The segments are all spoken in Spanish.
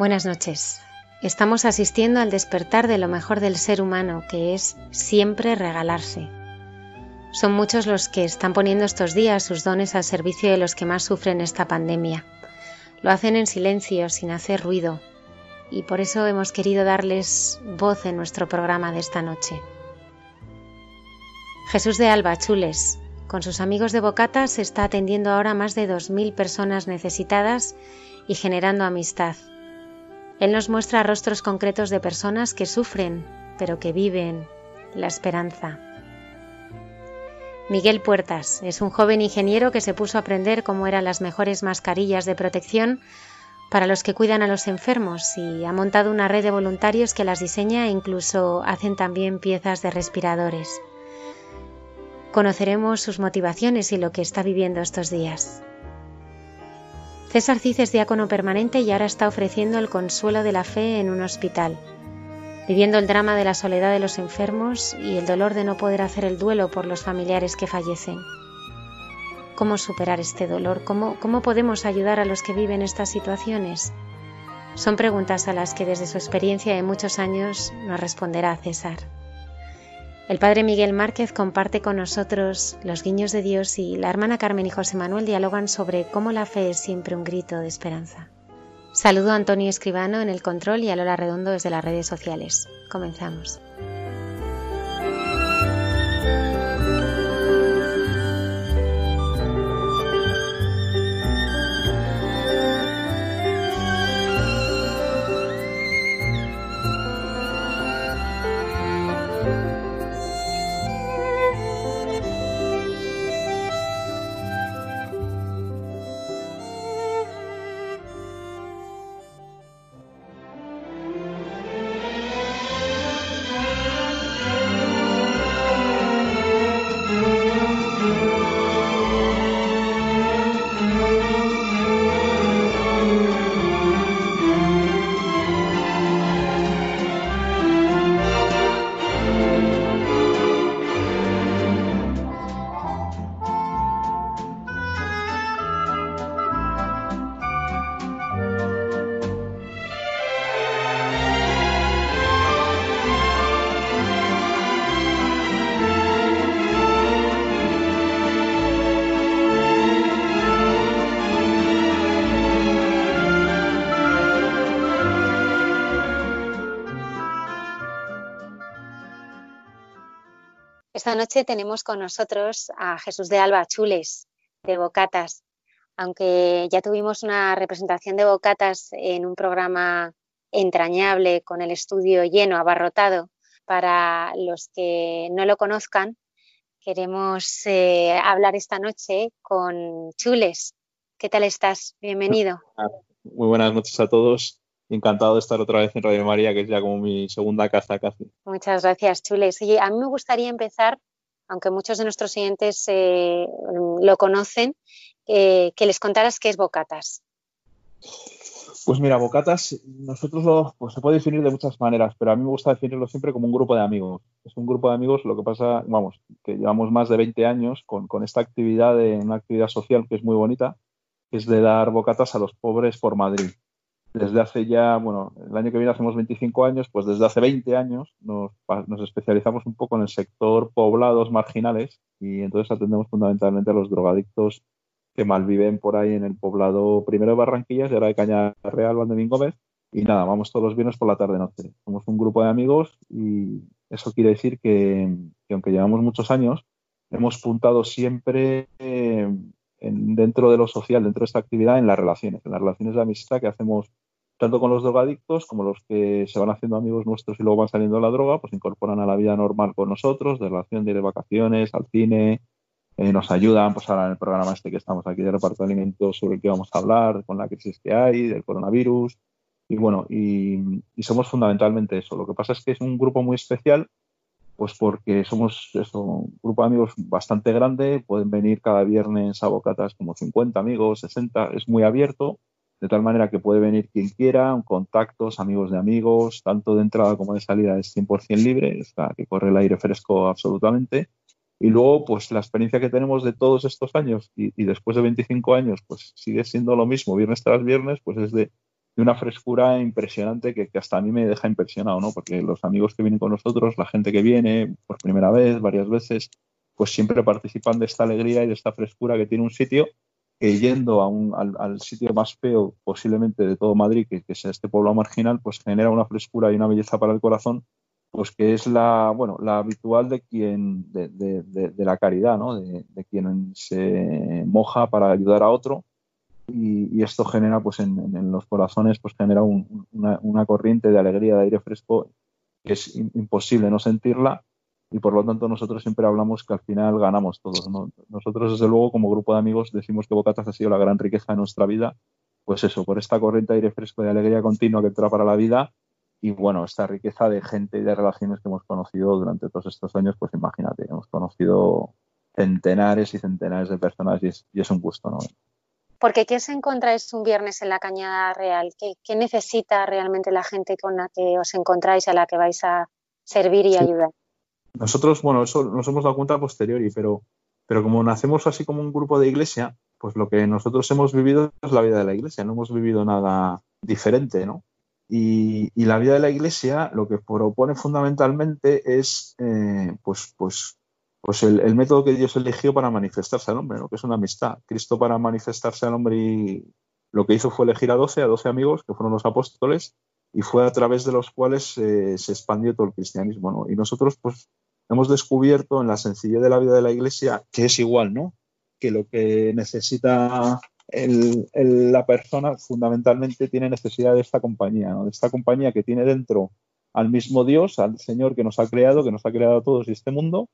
Buenas noches. Estamos asistiendo al despertar de lo mejor del ser humano, que es siempre regalarse. Son muchos los que están poniendo estos días sus dones al servicio de los que más sufren esta pandemia. Lo hacen en silencio, sin hacer ruido, y por eso hemos querido darles voz en nuestro programa de esta noche. Jesús de Alba Chules, con sus amigos de Bocatas, está atendiendo ahora más de 2.000 personas necesitadas y generando amistad. Él nos muestra rostros concretos de personas que sufren, pero que viven la esperanza. Miguel Puertas es un joven ingeniero que se puso a aprender cómo eran las mejores mascarillas de protección para los que cuidan a los enfermos y ha montado una red de voluntarios que las diseña e incluso hacen también piezas de respiradores. Conoceremos sus motivaciones y lo que está viviendo estos días. César Cid es diácono permanente y ahora está ofreciendo el consuelo de la fe en un hospital, viviendo el drama de la soledad de los enfermos y el dolor de no poder hacer el duelo por los familiares que fallecen. ¿Cómo superar este dolor? ¿Cómo, cómo podemos ayudar a los que viven estas situaciones? Son preguntas a las que desde su experiencia de muchos años nos responderá César. El padre Miguel Márquez comparte con nosotros los guiños de Dios y la hermana Carmen y José Manuel dialogan sobre cómo la fe es siempre un grito de esperanza. Saludo a Antonio Escribano en el control y a Lola Redondo desde las redes sociales. Comenzamos. Esta noche tenemos con nosotros a Jesús de Alba Chules, de Bocatas. Aunque ya tuvimos una representación de Bocatas en un programa entrañable con el estudio lleno, abarrotado, para los que no lo conozcan, queremos eh, hablar esta noche con Chules. ¿Qué tal estás? Bienvenido. Muy buenas noches a todos encantado de estar otra vez en Radio María, que es ya como mi segunda casa casi. Muchas gracias, Chules. Oye, a mí me gustaría empezar, aunque muchos de nuestros oyentes eh, lo conocen, eh, que les contaras qué es Bocatas. Pues mira, Bocatas, nosotros lo, pues se puede definir de muchas maneras, pero a mí me gusta definirlo siempre como un grupo de amigos. Es un grupo de amigos, lo que pasa, vamos, que llevamos más de 20 años con, con esta actividad, de, una actividad social que es muy bonita, que es de dar bocatas a los pobres por Madrid desde hace ya, bueno, el año que viene hacemos 25 años, pues desde hace 20 años nos, especializamos un poco en el sector poblados marginales y entonces atendemos fundamentalmente a los drogadictos que malviven por ahí en el poblado primero de Barranquillas y ahora de Caña Real, Valdemín Gómez. Y nada, vamos todos los viernes por la tarde-noche. Somos un grupo de amigos y eso quiere decir que, que aunque llevamos muchos años, hemos puntado siempre dentro de lo social, dentro de esta actividad, en las relaciones, en las relaciones de amistad que hacemos tanto con los drogadictos como los que se van haciendo amigos nuestros y luego van saliendo de la droga, pues incorporan a la vida normal con nosotros, de relación de vacaciones, al cine, eh, nos ayudan, pues ahora en el programa este que estamos aquí de reparto de alimentos sobre el que vamos a hablar, con la crisis que hay, del coronavirus, y bueno, y, somos fundamentalmente eso. Lo que pasa es que es un grupo muy especial, pues porque somos un grupo de amigos bastante grande, pueden venir cada viernes a Bocatas como 50 amigos, 60, es muy abierto de tal manera que puede venir quien quiera, contactos, amigos de amigos, tanto de entrada como de salida es 100% libre, o que corre el aire fresco absolutamente. Y luego, pues la experiencia que tenemos de todos estos años y, después de 25 años, pues sigue siendo lo mismo, viernes tras viernes, pues es de, una frescura impresionante que, que, hasta a mí me deja impresionado, ¿no? Porque los amigos que vienen con nosotros, la gente que viene por primera vez, varias veces, pues siempre participan de esta alegría y de esta frescura que tiene un sitio que yendo a al, sitio más feo posiblemente de todo Madrid, que, que, sea este pueblo marginal, pues genera una frescura y una belleza para el corazón, pues que es la, bueno, la habitual de quien, de, de, de, la caridad, ¿no? De, quien se moja para ayudar a otro. Y, esto genera, pues en, los corazones, pues genera un, una, una, corriente de alegría, de aire fresco, que es imposible no sentirla y por lo tanto nosotros siempre hablamos que al final ganamos todos. Nosotros, desde luego, como grupo de amigos, decimos que Bocatas ha sido la gran riqueza de nuestra vida, pues eso, por esta corriente de aire fresco de alegría continua que entra para la vida y bueno, esta riqueza de gente y de relaciones que hemos conocido durante todos estos años, pues imagínate, hemos conocido centenares y centenares de personas y es, y es un gusto, ¿no? Porque ¿qué se encontráis un viernes en la Cañada Real? ¿Qué, ¿Qué, necesita realmente la gente con la que os encontráis, a la que vais a servir y ayudar? Nosotros, bueno, eso nos hemos dado cuenta a posteriori, pero, pero como nacemos así como un grupo de iglesia, pues lo que nosotros hemos vivido es la vida de la iglesia, no hemos vivido nada diferente, ¿no? Y, y la vida de la iglesia lo que propone fundamentalmente es, eh, pues, pues, pues el, el, método que Dios eligió para manifestarse al hombre, ¿no? que es una amistad. Cristo para manifestarse al hombre y lo que hizo fue elegir a 12, a 12 amigos, que fueron los apóstoles, y fue a través de los cuales eh, se expandió todo el cristianismo. ¿no? Y nosotros, pues, hemos descubierto en la sencillez de la vida de la Iglesia que es igual, ¿no? Que lo que necesita la persona fundamentalmente tiene necesidad de esta compañía, ¿no? De esta compañía que tiene dentro al mismo Dios, al Señor que nos ha creado, que nos ha creado a todos y este mundo,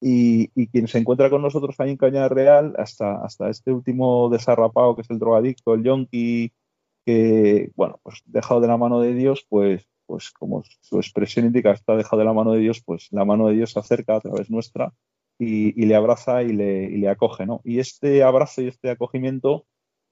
y, y, quien se encuentra con nosotros ahí en Cañada Real, hasta, hasta este último desarrapado que es el drogadicto, el yonki, que, bueno, pues dejado de la mano de Dios, pues, pues como su expresión indica, está dejado de la mano de Dios, pues la mano de Dios se acerca a través nuestra y, y le abraza y le, y le, acoge, ¿no? Y este abrazo y este acogimiento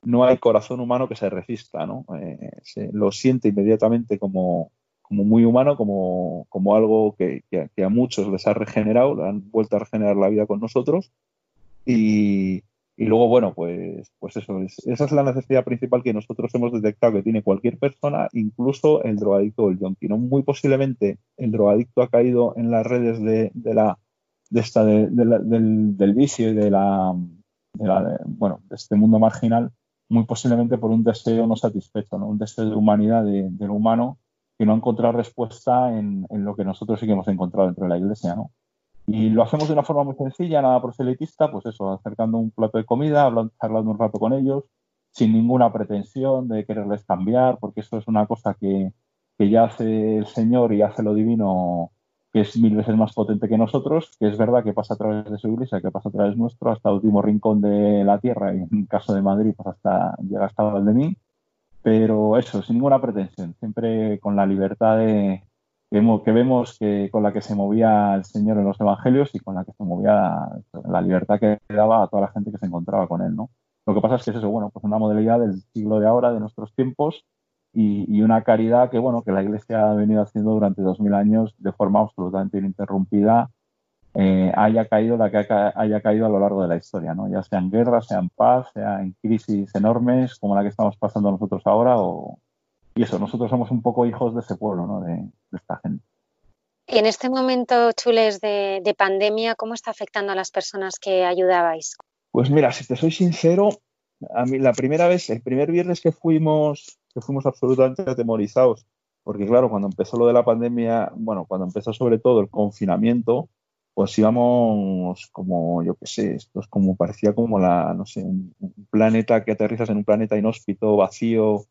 no hay corazón humano que se resista, ¿no? Eh, se lo siente inmediatamente como, como muy humano, como, como algo que, que, a muchos les ha regenerado, le han vuelto a regenerar la vida con nosotros y, y luego, bueno, pues, pues eso, es, esa es la necesidad principal que nosotros hemos detectado que tiene cualquier persona, incluso el drogadicto o el yonki. ¿no? Muy posiblemente el drogadicto ha caído en las redes de, de la, de esta, del, del, vicio y de la, la bueno, de este mundo marginal, muy posiblemente por un deseo no satisfecho, ¿no? un deseo de humanidad de, de lo humano que no ha encontrado respuesta en, en, lo que nosotros sí que hemos encontrado dentro de la iglesia. ¿no? Y lo hacemos de una forma muy sencilla, nada proselitista, pues eso, acercando un plato de comida, hablando, charlando un rato con ellos, sin ninguna pretensión de quererles cambiar, porque eso es una cosa que, que ya hace el Señor y hace lo divino, que es mil veces más potente que nosotros, que es verdad que pasa a través de su iglesia, que pasa a través nuestro, hasta el último rincón de la tierra, y en el caso de Madrid, pues hasta llega hasta Valdemín, pero eso, sin ninguna pretensión, siempre con la libertad de, que vemos que con la que se movía el Señor en los Evangelios y con la que se movía la libertad que daba a toda la gente que se encontraba con él, ¿no? Lo que pasa es que es eso, bueno, pues una modalidad del siglo de ahora, de nuestros tiempos, y, y una caridad que, bueno, que la Iglesia ha venido haciendo durante dos mil años de forma absolutamente ininterrumpida, eh, haya caído la que haya caído a lo largo de la historia, ¿no? Ya sea en guerra, sea en paz, sea en crisis enormes como la que estamos pasando nosotros ahora o, y eso, nosotros somos un poco hijos de ese pueblo, ¿no? de, de esta gente. Y en este momento, Chules, de, de, pandemia, ¿cómo está afectando a las personas que ayudabais? Pues mira, si te soy sincero, a mí la primera vez, el primer viernes que fuimos, que fuimos absolutamente atemorizados, porque claro, cuando empezó lo de la pandemia, bueno, cuando empezó sobre todo el confinamiento, pues íbamos como, yo qué sé, esto es como, parecía como la, no sé, un, un planeta que aterrizas en un planeta inhóspito, vacío,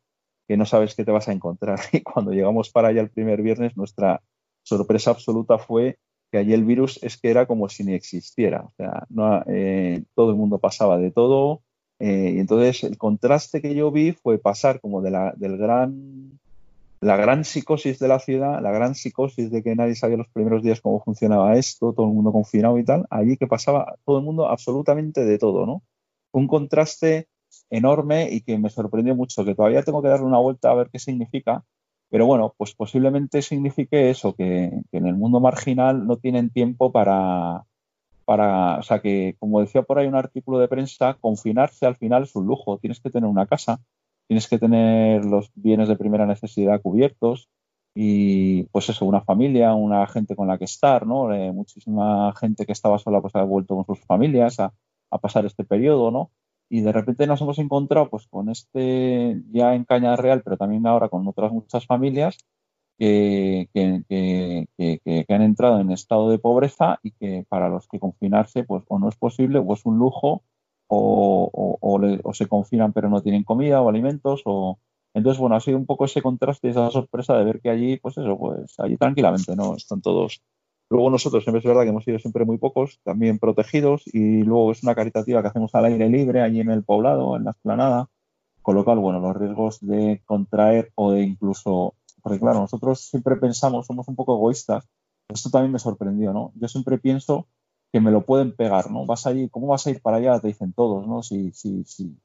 que no sabes qué te vas a encontrar. Y cuando llegamos para allá el primer viernes, nuestra sorpresa absoluta fue que allí el virus es que era como si ni existiera. O sea, eh, todo el mundo pasaba de todo. Eh, y entonces el contraste que yo vi fue pasar como de la, del gran, la gran psicosis de la ciudad, la gran psicosis de que nadie sabía los primeros días cómo funcionaba esto, todo el mundo confinado y tal, allí que pasaba todo el mundo absolutamente de todo, ¿no? Un contraste enorme y que me sorprendió mucho, que todavía tengo que darle una vuelta a ver qué significa, pero bueno, pues posiblemente signifique eso, que, en el mundo marginal no tienen tiempo para, para, o sea que, como decía por ahí un artículo de prensa, confinarse al final es un lujo, tienes que tener una casa, tienes que tener los bienes de primera necesidad cubiertos y pues eso, una familia, una gente con la que estar, ¿no? Eh, muchísima gente que estaba sola pues ha vuelto con sus familias a, a pasar este periodo, ¿no? Y de repente nos hemos encontrado pues con este ya en Caña Real, pero también ahora con otras muchas familias que, han entrado en estado de pobreza y que para los que confinarse pues o no es posible o es un lujo o, o, se confinan pero no tienen comida o alimentos o entonces bueno ha sido un poco ese contraste esa sorpresa de ver que allí pues eso pues allí tranquilamente no están todos Luego nosotros siempre es verdad que hemos sido siempre muy pocos, también protegidos, y luego es una caritativa que hacemos al aire libre, allí en el poblado, en la esplanada, con lo cual, bueno, los riesgos de contraer o de incluso, porque claro, nosotros siempre pensamos, somos un poco egoístas, esto también me sorprendió, ¿no? Yo siempre pienso que me lo pueden pegar, ¿no? Vas allí, ¿cómo vas a ir para allá? Te dicen todos, ¿no? Si, si, si,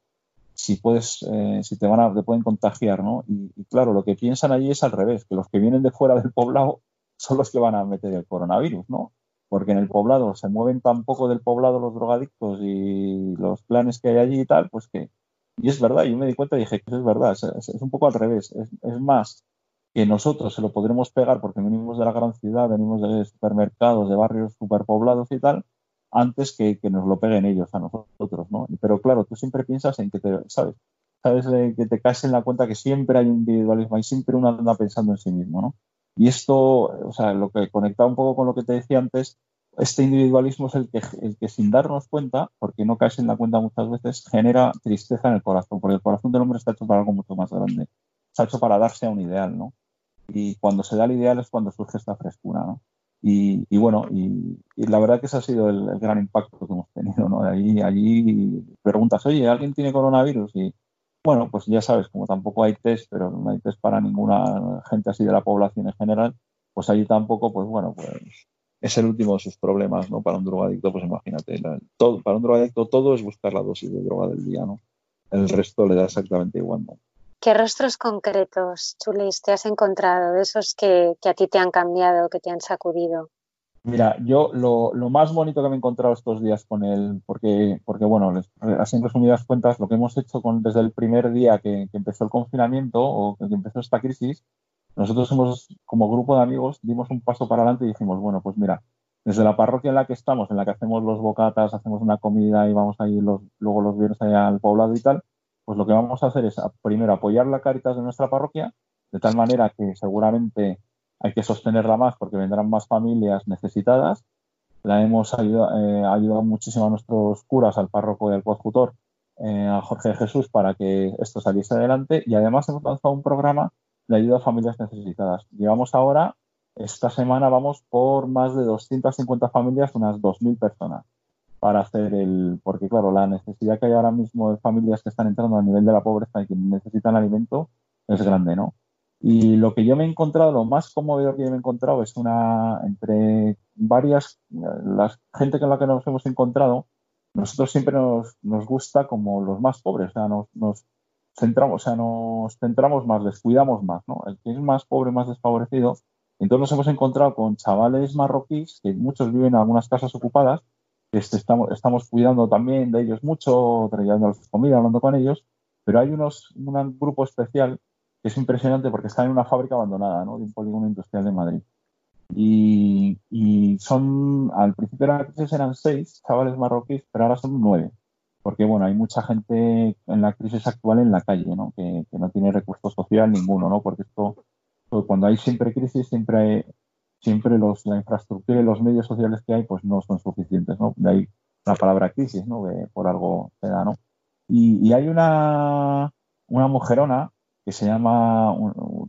si puedes, eh, si te van a, te pueden contagiar, ¿no? Y, claro, lo que piensan allí es al revés, que los que vienen de fuera del poblado son los que van a meter el coronavirus, ¿no? Porque en el poblado se mueven tan poco del poblado los drogadictos y los planes que hay allí y tal, pues que. Y es verdad, yo me di cuenta y dije que es verdad, es, un poco al revés. Es, más que nosotros se lo podremos pegar porque venimos de la gran ciudad, venimos de supermercados, de barrios superpoblados y tal, antes que, que nos lo peguen ellos a nosotros, ¿no? Pero claro, tú siempre piensas en que te, ¿sabes? Sabes que te caes en la cuenta que siempre hay individualismo y siempre uno anda pensando en sí mismo, ¿no? Y esto, o sea, lo que conecta un poco con lo que te decía antes, este individualismo es el que, el que sin darnos cuenta, porque no caes en la cuenta muchas veces, genera tristeza en el corazón, porque el corazón del hombre está hecho para algo mucho más grande. Está hecho para darse a un ideal, ¿no? Y cuando se da el ideal es cuando surge esta frescura, ¿no? Y, y bueno, y, la verdad que ese ha sido el, gran impacto que hemos tenido, ¿no? Allí, allí preguntas, oye, ¿alguien tiene coronavirus? Y, bueno, pues ya sabes, como tampoco hay test, pero no hay test para ninguna gente así de la población en general, pues allí tampoco, pues bueno, pues es el último de sus problemas, ¿no? Para un drogadicto, pues imagínate, todo, para un drogadicto todo es buscar la dosis de droga del día, ¿no? El resto le da exactamente igual, ¿no? ¿Qué rostros concretos, Chulis, te has encontrado de esos que, que a ti te han cambiado, que te han sacudido? Mira, yo lo, más bonito que me he encontrado estos días con él, porque, porque bueno, así en resumidas cuentas, lo que hemos hecho con, desde el primer día que, empezó el confinamiento o que empezó esta crisis, nosotros hemos, como grupo de amigos, dimos un paso para adelante y dijimos, bueno, pues mira, desde la parroquia en la que estamos, en la que hacemos los bocatas, hacemos una comida y vamos a ir los, luego los viernes allá al poblado y tal, pues lo que vamos a hacer es primero apoyar la caritas de nuestra parroquia, de tal manera que seguramente hay que sostenerla más porque vendrán más familias necesitadas. La hemos ayudado, eh, ayudado muchísimo a nuestros curas, al párroco y al coadjutor, eh, a Jorge Jesús, para que esto saliese adelante. Y además hemos lanzado un programa de ayuda a familias necesitadas. Llevamos ahora, esta semana vamos por más de 250 familias, unas 2.000 personas, para hacer el... Porque claro, la necesidad que hay ahora mismo de familias que están entrando a nivel de la pobreza y que necesitan alimento es grande, ¿no? Y lo que yo me he encontrado, lo más conmovedor que yo me he encontrado es una, entre varias, la gente con la que nos hemos encontrado, nosotros siempre nos, nos gusta como los más pobres, o sea, nos, nos, centramos, o sea, nos centramos más, les cuidamos más, ¿no? El que es más pobre, más desfavorecido. Entonces nos hemos encontrado con chavales marroquíes, que muchos viven en algunas casas ocupadas, que este, estamos, estamos cuidando también de ellos mucho, trayéndoles comida, hablando con ellos, pero hay unos, un grupo especial es impresionante porque está en una fábrica abandonada. De un polígono industrial de Madrid. Y, son, al principio de la crisis eran seis chavales marroquíes, pero ahora son nueve. Porque, bueno, hay mucha gente en la crisis actual en la calle, ¿no? Que, no tiene recurso social ninguno, ¿no? Porque esto, pues, cuando hay siempre crisis, siempre siempre los, la infraestructura y los medios sociales que hay, pues no son suficientes, ¿no? De ahí la palabra crisis, ¿no? Que por algo se da, ¿no? Y, y hay una, una mujerona que se llama,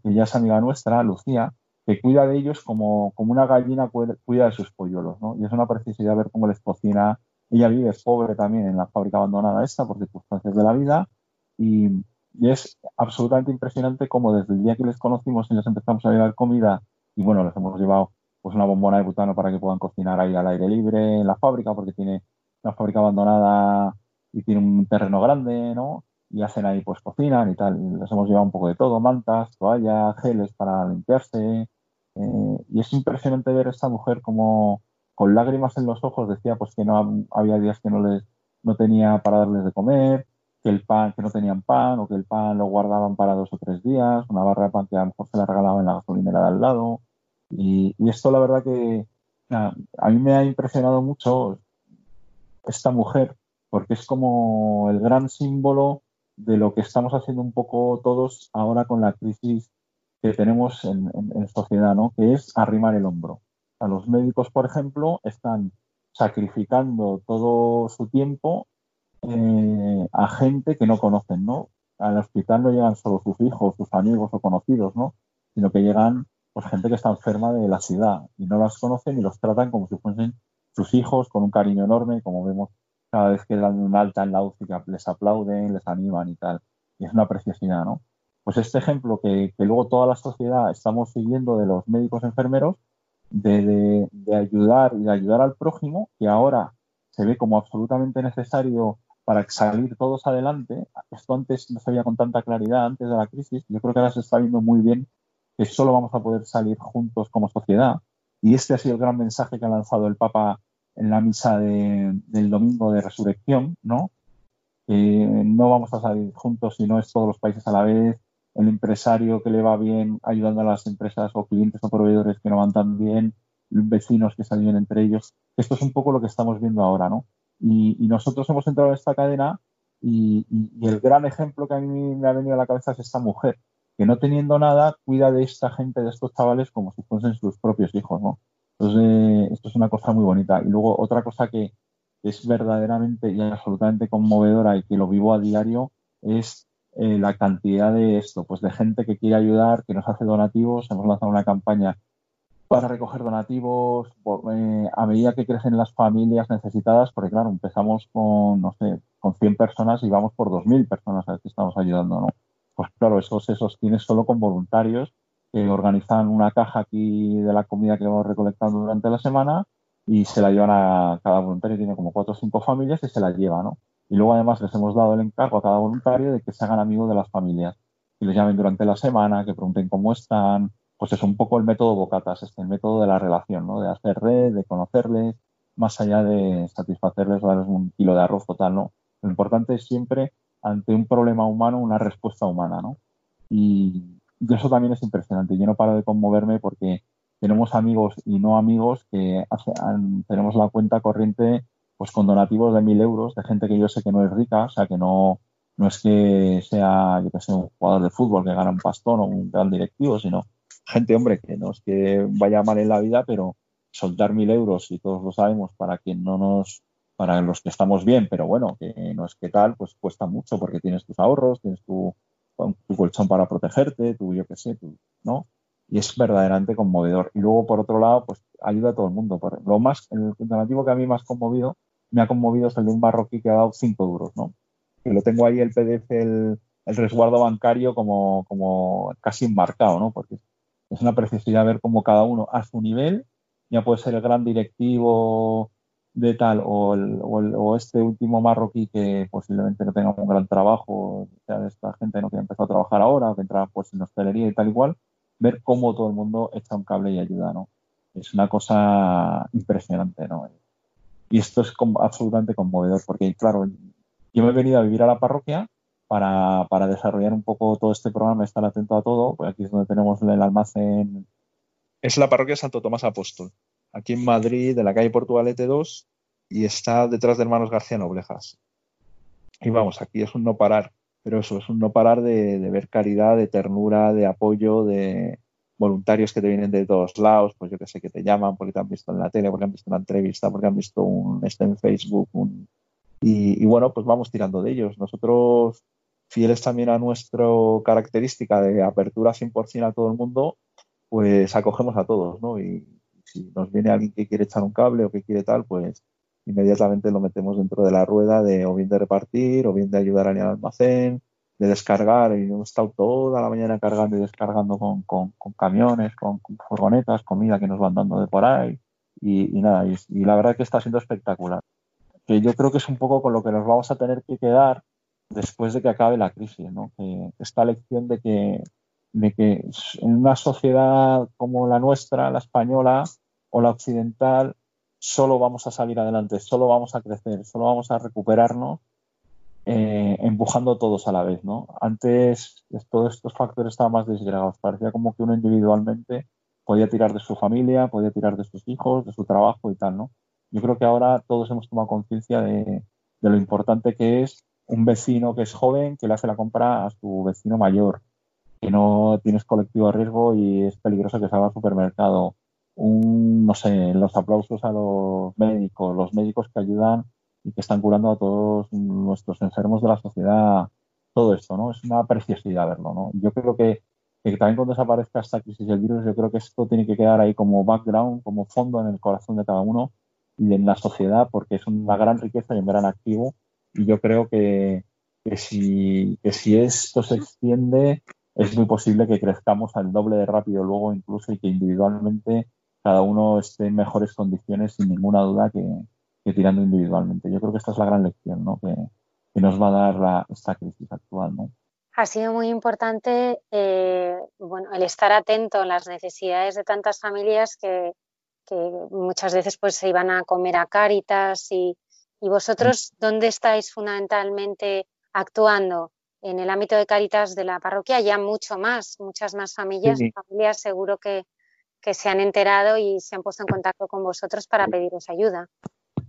que ya es amiga nuestra, Lucía, que cuida de ellos como, como una gallina cuida de sus polluelos, ¿no? Y es una preciosidad ver cómo les cocina. Ella vive, pobre también en la fábrica abandonada esta por circunstancias de la vida y, y es absolutamente impresionante cómo desde el día que les conocimos y les empezamos a llevar comida y bueno, les hemos llevado pues una bombona de butano para que puedan cocinar ahí al aire libre en la fábrica porque tiene una fábrica abandonada y tiene un terreno grande, ¿no? Y hacen ahí pues cocinan y tal. Y les hemos llevado un poco de todo, mantas, toallas, geles para limpiarse, eh, y es impresionante ver a esta mujer como con lágrimas en los ojos decía pues que no había días que no les no tenía para darles de comer, que el pan, que no tenían pan, o que el pan lo guardaban para dos o tres días, una barra de pan que a lo mejor se la regalaba en la gasolinera de al lado. Y, esto la verdad que a mí me ha impresionado mucho esta mujer, porque es como el gran símbolo de lo que estamos haciendo un poco todos ahora con la crisis que tenemos en, sociedad, ¿no? que es arrimar el hombro. A los médicos, por ejemplo, están sacrificando todo su tiempo eh, a gente que no conocen, ¿no? Al hospital no llegan solo sus hijos, sus amigos o conocidos, ¿no? Sino que llegan pues, gente que está enferma de la ciudad y no las conocen y los tratan como si fuesen sus hijos con un cariño enorme, como vemos cada vez que dan un alta en la UCI, les aplauden, les animan y tal. Y es una preciosidad, ¿no? pues este ejemplo que, luego toda la sociedad estamos siguiendo de los médicos enfermeros, de, ayudar y de ayudar al prójimo, que ahora se ve como absolutamente necesario para salir todos adelante. Esto antes no se veía con tanta claridad, antes de la crisis. Yo creo que ahora se está viendo muy bien que solo vamos a poder salir juntos como sociedad. Y este ha sido el gran mensaje que ha lanzado el Papa en la misa del domingo de resurrección, ¿no? no vamos a salir juntos si no es todos los países a la vez, el empresario que le va bien ayudando a las empresas o clientes o proveedores que no van tan bien, vecinos que salen entre ellos. Esto es un poco lo que estamos viendo ahora, ¿no? Y, nosotros hemos entrado en esta cadena y, el gran ejemplo que a mí me ha venido a la cabeza es esta mujer, que no teniendo nada cuida de esta gente, de estos chavales, como si fuesen sus propios hijos, ¿no? Entonces, esto es una cosa muy bonita. Y luego otra cosa que es verdaderamente y absolutamente conmovedora y que lo vivo a diario es eh, la cantidad de esto, pues de gente que quiere ayudar, que nos hace donativos. Hemos lanzado una campaña para recoger donativos eh, a medida que crecen las familias necesitadas, porque claro, empezamos con, no sé, con 100 personas y vamos por 2.000 personas a las que estamos ayudando, ¿no? Pues claro, eso se sostiene solo con voluntarios que organizan una caja aquí de la comida que vamos recolectando durante la semana y se la llevan a cada voluntario, tiene como cuatro o cinco familias y se la lleva, ¿no? Y luego además les hemos dado el encargo a cada voluntario de que se hagan amigos de las familias, que les llamen durante la semana, que pregunten cómo están. Pues es un poco el método Bocatas, este, el método de la relación, ¿no? De hacer red, de conocerles, más allá de satisfacerles o darles un kilo de arroz total, ¿no? Lo importante es siempre, ante un problema humano, una respuesta humana, ¿no? Y, eso también es impresionante. Yo no paro de conmoverme porque tenemos amigos y no amigos que tenemos la cuenta corriente pues con donativos de mil euros de gente que yo sé que no es rica, o sea, que no, no es que sea, yo que sé, un jugador de fútbol que gana un pastón o un gran directivo, sino gente, hombre, que no es que vaya mal en la vida, pero soltar mil euros, y todos lo sabemos, para quien no nos, para los que estamos bien, pero bueno, que no es que tal, pues cuesta mucho porque tienes tus ahorros, tienes tu, tu colchón para protegerte, tu, yo qué sé, tu, ¿no? Y es verdaderamente conmovedor. Y luego, por otro lado, pues ayuda a todo el mundo. Lo más, el donativo que a mí más conmovido me ha conmovido es el de un barroquí que ha dado 5 euros, ¿no? Que lo tengo ahí el PDF, el, resguardo bancario como, como casi enmarcado, ¿no? Porque es una preciosidad ver cómo cada uno a su nivel, ya puede ser el gran directivo de tal o, el, o, este último marroquí que posiblemente no tenga un gran trabajo, sea de esta gente ¿no? que ha empezado a trabajar ahora o que entra pues, en hostelería y tal igual, ver cómo todo el mundo echa un cable y ayuda, ¿no? Es una cosa impresionante, ¿no? Y esto es absolutamente conmovedor, porque claro, yo me he venido a vivir a la parroquia para, para, desarrollar un poco todo este programa, estar atento a todo, pues aquí es donde tenemos el almacén. Es la parroquia Santo Tomás Apóstol, aquí en Madrid, de la calle Portugalete 2, y está detrás de Hermanos García Noblejas. Y vamos, aquí es un no parar, pero eso, es un no parar de, ver caridad, de ternura, de apoyo, de, voluntarios que te vienen de todos lados, pues yo que sé, que te llaman porque te han visto en la tele, porque han visto una entrevista, porque han visto un este en Facebook. y, bueno, pues vamos tirando de ellos. Nosotros fieles también a nuestra característica de apertura 100% a todo el mundo, pues acogemos a todos, ¿no? Y si nos viene alguien que quiere echar un cable o que quiere tal, pues inmediatamente lo metemos dentro de la rueda de o bien de repartir o bien de ayudar al almacén, de descargar. Y hemos estado toda la mañana cargando y descargando con, camiones, con, furgonetas, comida que nos van dando de por ahí. Y, nada, y, y, la verdad que está siendo espectacular. Que yo creo que es un poco con lo que nos vamos a tener que quedar después de que acabe la crisis, ¿no? Que esta lección de que, de que en una sociedad como la nuestra, la española o la occidental, solo vamos a salir adelante, solo vamos a crecer, solo vamos a recuperarnos eh, empujando todos a la vez, ¿no? Antes todos estos factores estaban más desgregados, parecía como que uno individualmente podía tirar de su familia, podía tirar de sus hijos, de su trabajo y tal, ¿no? Yo creo que ahora todos hemos tomado conciencia de, de lo importante que es un vecino que es joven que le hace la compra a su vecino mayor, que no tienes colectivo de riesgo y es peligroso que salga al supermercado. Un, no sé, los aplausos a los médicos, los médicos que ayudan y que están curando a todos nuestros enfermos de la sociedad, todo esto, ¿no? Es una preciosidad verlo, ¿no? Yo creo que, que también cuando desaparezca esta crisis del virus, yo creo que esto tiene que quedar ahí como background, como fondo en el corazón de cada uno y en la sociedad, porque es una gran riqueza y un gran activo y yo creo que, si, si esto se extiende, es muy posible que crezcamos al doble de rápido luego incluso y que individualmente cada uno esté en mejores condiciones sin ninguna duda que, tirando individualmente. Yo creo que esta es la gran lección ¿no? que, nos va a dar la, esta crisis actual. ¿no? Ha sido muy importante eh, bueno, el estar atento a las necesidades de tantas familias que, que, muchas veces pues, se iban a comer a Cáritas y, ¿Y vosotros dónde estáis fundamentalmente actuando? En el ámbito de Caritas de la parroquia ya mucho más, muchas más familias, familias seguro que, se han enterado y se han puesto en contacto con vosotros para pediros ayuda.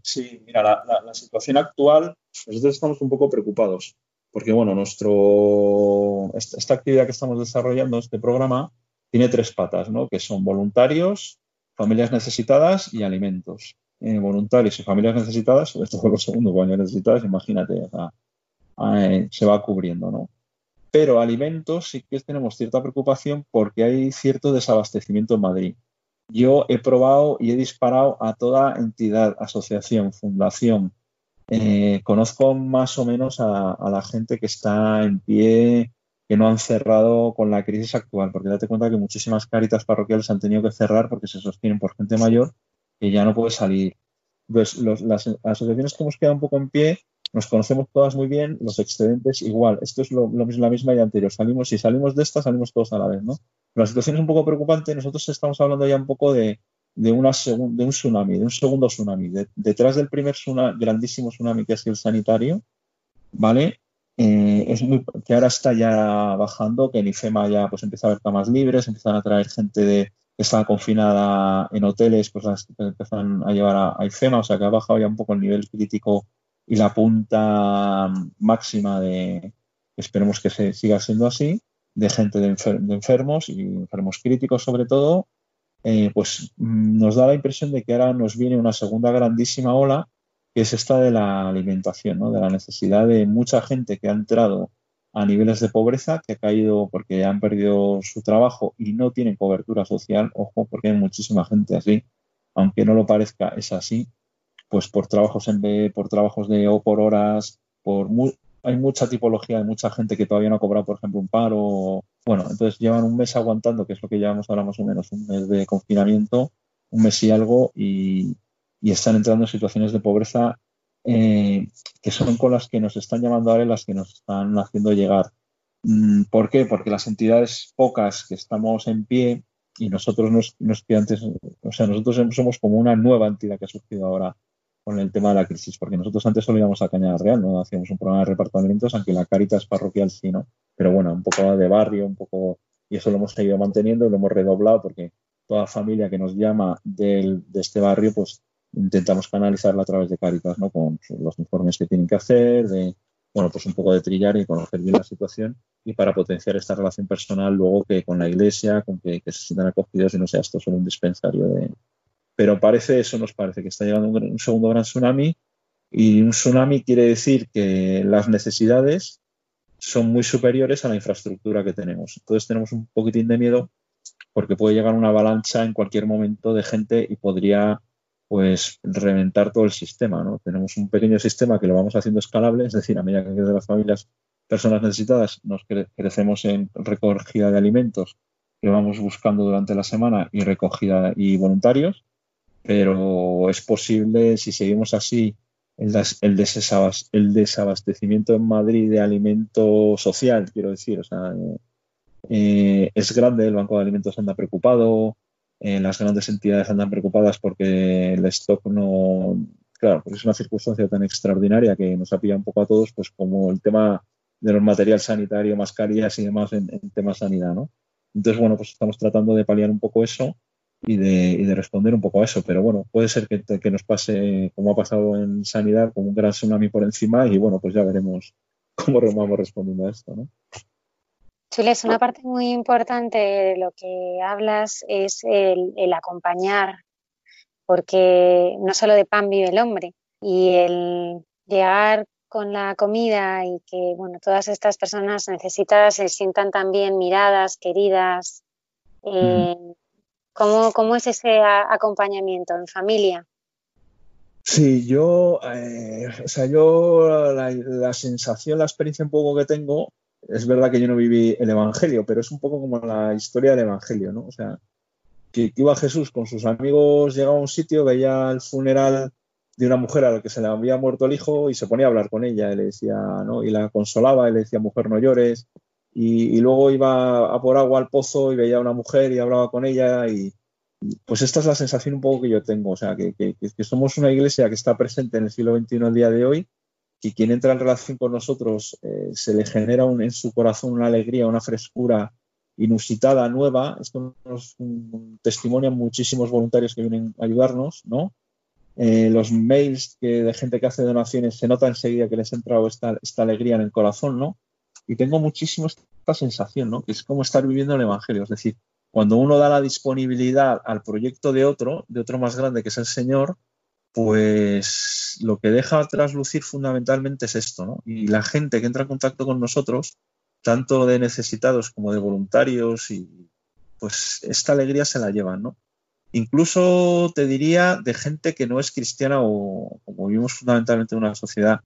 Sí, mira, la, situación actual, nosotros estamos un poco preocupados, porque bueno, nuestro, esta actividad que estamos desarrollando, este programa, tiene tres patas, ¿no? Que son voluntarios, familias necesitadas y alimentos. Eh, voluntarios y familias necesitadas, sobre todo los segundos familias necesitadas, imagínate, eh, se va cubriendo, ¿no? Pero alimentos sí que tenemos cierta preocupación porque hay cierto desabastecimiento en Madrid. Yo he probado y he disparado a toda entidad, asociación, fundación. Eh, conozco más o menos a, a, la gente que está en pie, que no han cerrado con la crisis actual, porque date cuenta que muchísimas caritas parroquiales han tenido que cerrar porque se sostienen por gente mayor que ya no puede salir. Pues las asociaciones que hemos quedado un poco en pie, nos conocemos todas muy bien, los excedentes igual. Esto es lo, la misma idea anterior. Salimos, si salimos de esta, salimos todos a la vez, ¿no? la situación es un poco preocupante. Nosotros estamos hablando ya un poco de, de, una de un tsunami, de un segundo tsunami. detrás del primer grandísimo tsunami que es el sanitario, ¿vale? Eh, que ahora está ya bajando, que en IFEMA ya pues empieza a haber camas libres, empiezan a traer gente de, estaba confinada en hoteles, pues las empiezan a llevar a, IFEMA, o sea que ha bajado ya un poco el nivel crítico y la punta máxima de, esperemos que se siga siendo así, de gente de, enfermos y enfermos críticos sobre todo, eh, pues mm, nos da la impresión de que ahora nos viene una segunda grandísima ola, que es esta de la alimentación, ¿no? de la necesidad de mucha gente que ha entrado a niveles de pobreza, que ha caído porque han perdido su trabajo y no tienen cobertura social, ojo, porque hay muchísima gente así, aunque no lo parezca, es así, pues por trabajos en B, por trabajos de o por horas, por hay mucha tipología de mucha gente que todavía no ha cobrado, por ejemplo, un paro. Bueno, entonces llevan un mes aguantando, que es lo que llevamos ahora más o menos, un mes de confinamiento, un mes y algo, y, y están entrando en situaciones de pobreza eh, que son con las que nos están llamando ahora las que nos están haciendo llegar. Mm, ¿Por qué? Porque las entidades pocas que estamos en pie y nosotros nos, nos antes, o sea, nosotros somos como una nueva entidad que ha surgido ahora con el tema de la crisis, porque nosotros antes solo íbamos a Cañada Real, no hacíamos un programa de reparto de alimentos, aunque la Caritas parroquial sí, ¿no? Pero bueno, un poco de barrio, un poco, y eso lo hemos seguido manteniendo y lo hemos redoblado porque toda familia que nos llama del, de este barrio, pues intentamos canalizarla a través de Caritas, ¿no? Con los informes que tienen que hacer, de, bueno, pues un poco de trillar y conocer bien la situación y para potenciar esta relación personal luego que con la iglesia, con que, se sientan acogidos y no sea esto solo un dispensario de... Pero parece, eso nos parece, que está llegando un, segundo gran tsunami y un tsunami quiere decir que las necesidades son muy superiores a la infraestructura que tenemos. Entonces tenemos un poquitín de miedo porque puede llegar una avalancha en cualquier momento de gente y podría pues reventar todo el sistema. ¿no? Tenemos un pequeño sistema que lo vamos haciendo escalable, es decir, a medida que de las familias, personas necesitadas, nos crecemos en recogida de alimentos que vamos buscando durante la semana y recogida y voluntarios, pero es posible, si seguimos así, el, el, desabastecimiento en Madrid de alimento social, quiero decir, o sea, eh, es grande, el Banco de Alimentos anda preocupado, eh, las grandes entidades andan preocupadas porque el stock no, claro, pues es una circunstancia tan extraordinaria que nos ha pillado un poco a todos, pues como el tema de los material sanitario, mascarillas y demás en, en tema sanidad, ¿no? Entonces, bueno, pues estamos tratando de paliar un poco eso y de, responder un poco a eso. Pero bueno, puede ser que, nos pase, como ha pasado en sanidad, como un gran tsunami por encima y bueno, pues ya veremos cómo vamos respondiendo a esto, ¿no? Chules, una parte muy importante de lo que hablas es el, el acompañar, porque no solo de pan vive el hombre y el llegar con la comida y que bueno, todas estas personas necesitadas se sientan también miradas, queridas. Eh, ¿cómo, es ese acompañamiento en familia? Sí, yo, eh, o sea, yo la, sensación, la experiencia un poco que tengo, es verdad que yo no viví el Evangelio, pero es un poco como la historia del Evangelio, ¿no? O sea, que, que iba Jesús con sus amigos, llegaba a un sitio, veía el funeral de una mujer a la que se le había muerto el hijo y se ponía a hablar con ella, y le decía, ¿no? Y la consolaba, y le decía, mujer, no llores. Y, luego iba a por agua al pozo y veía a una mujer y hablaba con ella y, pues esta es la sensación un poco que yo tengo, o sea, que, que, somos una iglesia que está presente en el siglo XXI el día de hoy, que quien entra en relación con nosotros eh, se le genera un, en su corazón una alegría, una frescura inusitada, nueva. Esto nos testimonian muchísimos voluntarios que vienen a ayudarnos, ¿no? Eh, los mails que, de gente que hace donaciones, se nota enseguida que les ha entrado esta, esta alegría en el corazón, ¿no? Y tengo muchísimo esta sensación, ¿no? Que es como estar viviendo el Evangelio. Es decir, cuando uno da la disponibilidad al proyecto de otro, de otro más grande que es el Señor, pues lo que deja traslucir fundamentalmente es esto, ¿no? Y la gente que entra en contacto con nosotros, tanto de necesitados como de voluntarios, y pues esta alegría se la llevan, ¿no? incluso te diría de gente que no es cristiana o como vivimos fundamentalmente en una sociedad,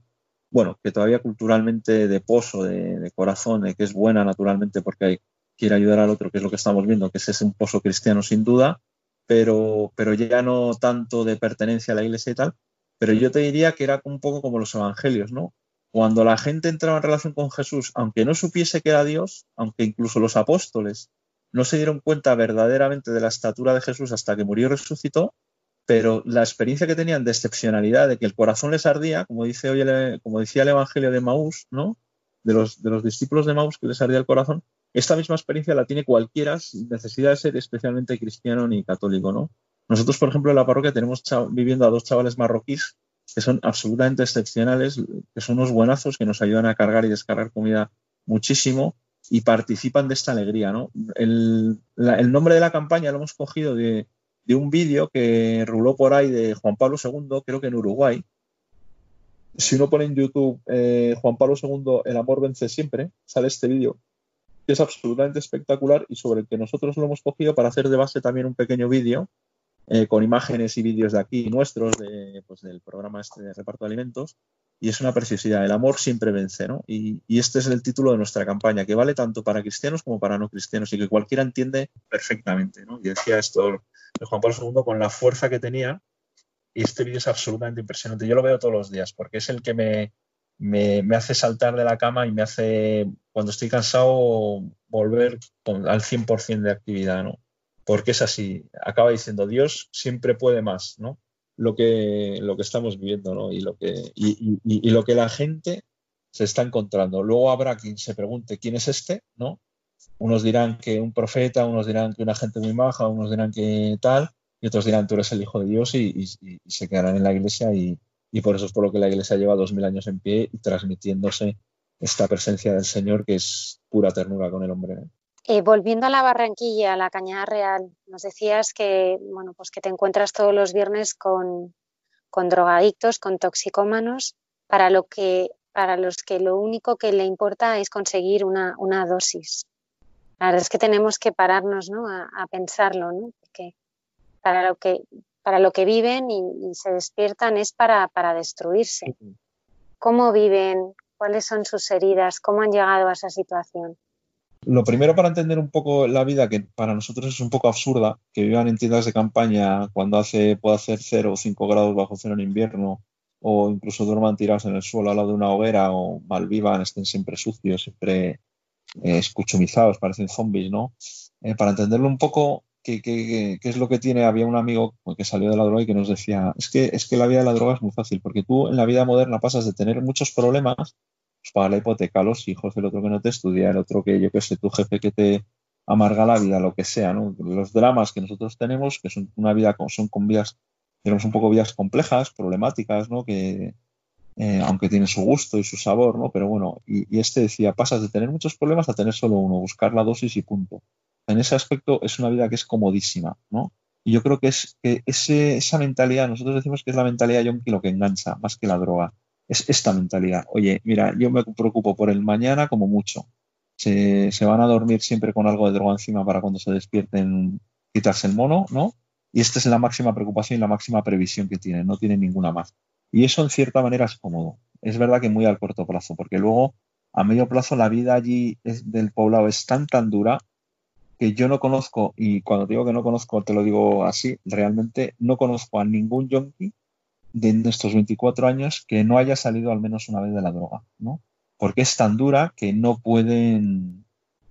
bueno, que todavía culturalmente de pozo, de, corazón, de que es buena naturalmente porque quiere ayudar al otro, que es lo que estamos viendo, que ese es un pozo cristiano sin duda, pero, pero ya no tanto de pertenencia a la iglesia y tal, pero yo te diría que era un poco como los evangelios, ¿no? Cuando la gente entraba en relación con Jesús, aunque no supiese que era Dios, aunque incluso los apóstoles no se dieron cuenta verdaderamente de la estatura de Jesús hasta que murió y resucitó, pero la experiencia que tenían de excepcionalidad, de que el corazón les ardía, como, dice hoy como decía el Evangelio de Maús, ¿no? de, los, de los discípulos de Maús que les ardía el corazón, esta misma experiencia la tiene cualquiera sin necesidad de ser especialmente cristiano ni católico. ¿no? Nosotros, por ejemplo, en la parroquia tenemos viviendo a dos chavales marroquíes que son absolutamente excepcionales, que son unos buenazos que nos ayudan a cargar y descargar comida muchísimo y participan de esta alegría. ¿no? El, nombre de la campaña lo hemos cogido de, un vídeo que ruló por ahí de Juan Pablo II, creo que en Uruguay. Si uno pone en YouTube eh, Juan Pablo II, El amor vence siempre, sale este vídeo, que es absolutamente espectacular y sobre el que nosotros lo hemos cogido para hacer de base también un pequeño vídeo eh, con imágenes y vídeos de aquí nuestros, de, pues, del programa este de reparto de alimentos, y es una preciosidad. El amor siempre vence, ¿no? Y, este es el título de nuestra campaña, que vale tanto para cristianos como para no cristianos y que cualquiera entiende perfectamente, ¿no? Y decía esto de Juan Pablo II con la fuerza que tenía, y este vídeo es absolutamente impresionante. Yo lo veo todos los días porque es el que me, me, hace saltar de la cama y me hace, cuando estoy cansado, volver al 100% de actividad, ¿no? Porque es así. Acaba diciendo, Dios siempre puede más, ¿no? Lo que, lo que estamos viviendo ¿no? y, lo que, y, lo que la gente se está encontrando. Luego habrá quien se pregunte quién es este, ¿no? Unos dirán que un profeta, unos dirán que una gente muy maja, unos dirán que tal, y otros dirán tú eres el Hijo de Dios y, se quedarán en la iglesia y, por eso es por lo que la iglesia lleva dos mil años en pie y transmitiéndose esta presencia del Señor que es pura ternura con el hombre. Volviendo a la Barranquilla, a la Cañada Real, nos decías que, bueno, pues que te encuentras todos los viernes con, drogadictos, con toxicómanos, para lo que para los que lo único que le importa es conseguir una, dosis. La verdad es que tenemos que pararnos ¿no? a, pensarlo, ¿no? porque para lo que, para lo que viven y, se despiertan es para, para destruirse. ¿Cómo viven? ¿Cuáles son sus heridas? ¿Cómo han llegado a esa situación? Lo primero para entender un poco la vida, que para nosotros es un poco absurda, que vivan en tiendas de campaña cuando hace, puede hacer 0 o 5 grados bajo cero en invierno, o incluso duerman tirados en el suelo al lado de una hoguera, o malvivan, estén siempre sucios, siempre eh, escuchumizados, parecen zombies, ¿no? Eh, para entenderlo un poco, ¿qué, qué, qué es lo que tiene? Había un amigo que salió de la droga y que nos decía, es que, es que la vida de la droga es muy fácil, porque tú en la vida moderna pasas de tener muchos problemas pues, la hipoteca, los hijos, el otro que no te estudia, el otro que yo que sé, tu jefe que te amarga la vida, lo que sea, ¿no? Los dramas que nosotros tenemos, que son una vida, son con vías, tenemos un poco vías complejas, problemáticas, ¿no? Que, eh, aunque tiene su gusto y su sabor, ¿no? Pero bueno, y, este decía, pasas de tener muchos problemas a tener solo uno, buscar la dosis y punto. En ese aspecto es una vida que es comodísima, ¿no? Y yo creo que es que ese, esa mentalidad, nosotros decimos que es la mentalidad yonki lo que engancha, más que la droga es esta mentalidad. Oye, mira, yo me preocupo por el mañana como mucho. Se, van a dormir siempre con algo de droga encima para cuando se despierten quitarse el mono, ¿no? Y esta es la máxima preocupación y la máxima previsión que tienen, no tienen ninguna más. Y eso en cierta manera es cómodo. Es verdad que muy al corto plazo, porque luego a medio plazo la vida allí del poblado es tan tan dura que yo no conozco, y cuando digo que no conozco, te lo digo así, realmente no conozco a ningún yonki de estos 24 años que no haya salido al menos una vez de la droga, ¿no? Porque es tan dura que no pueden,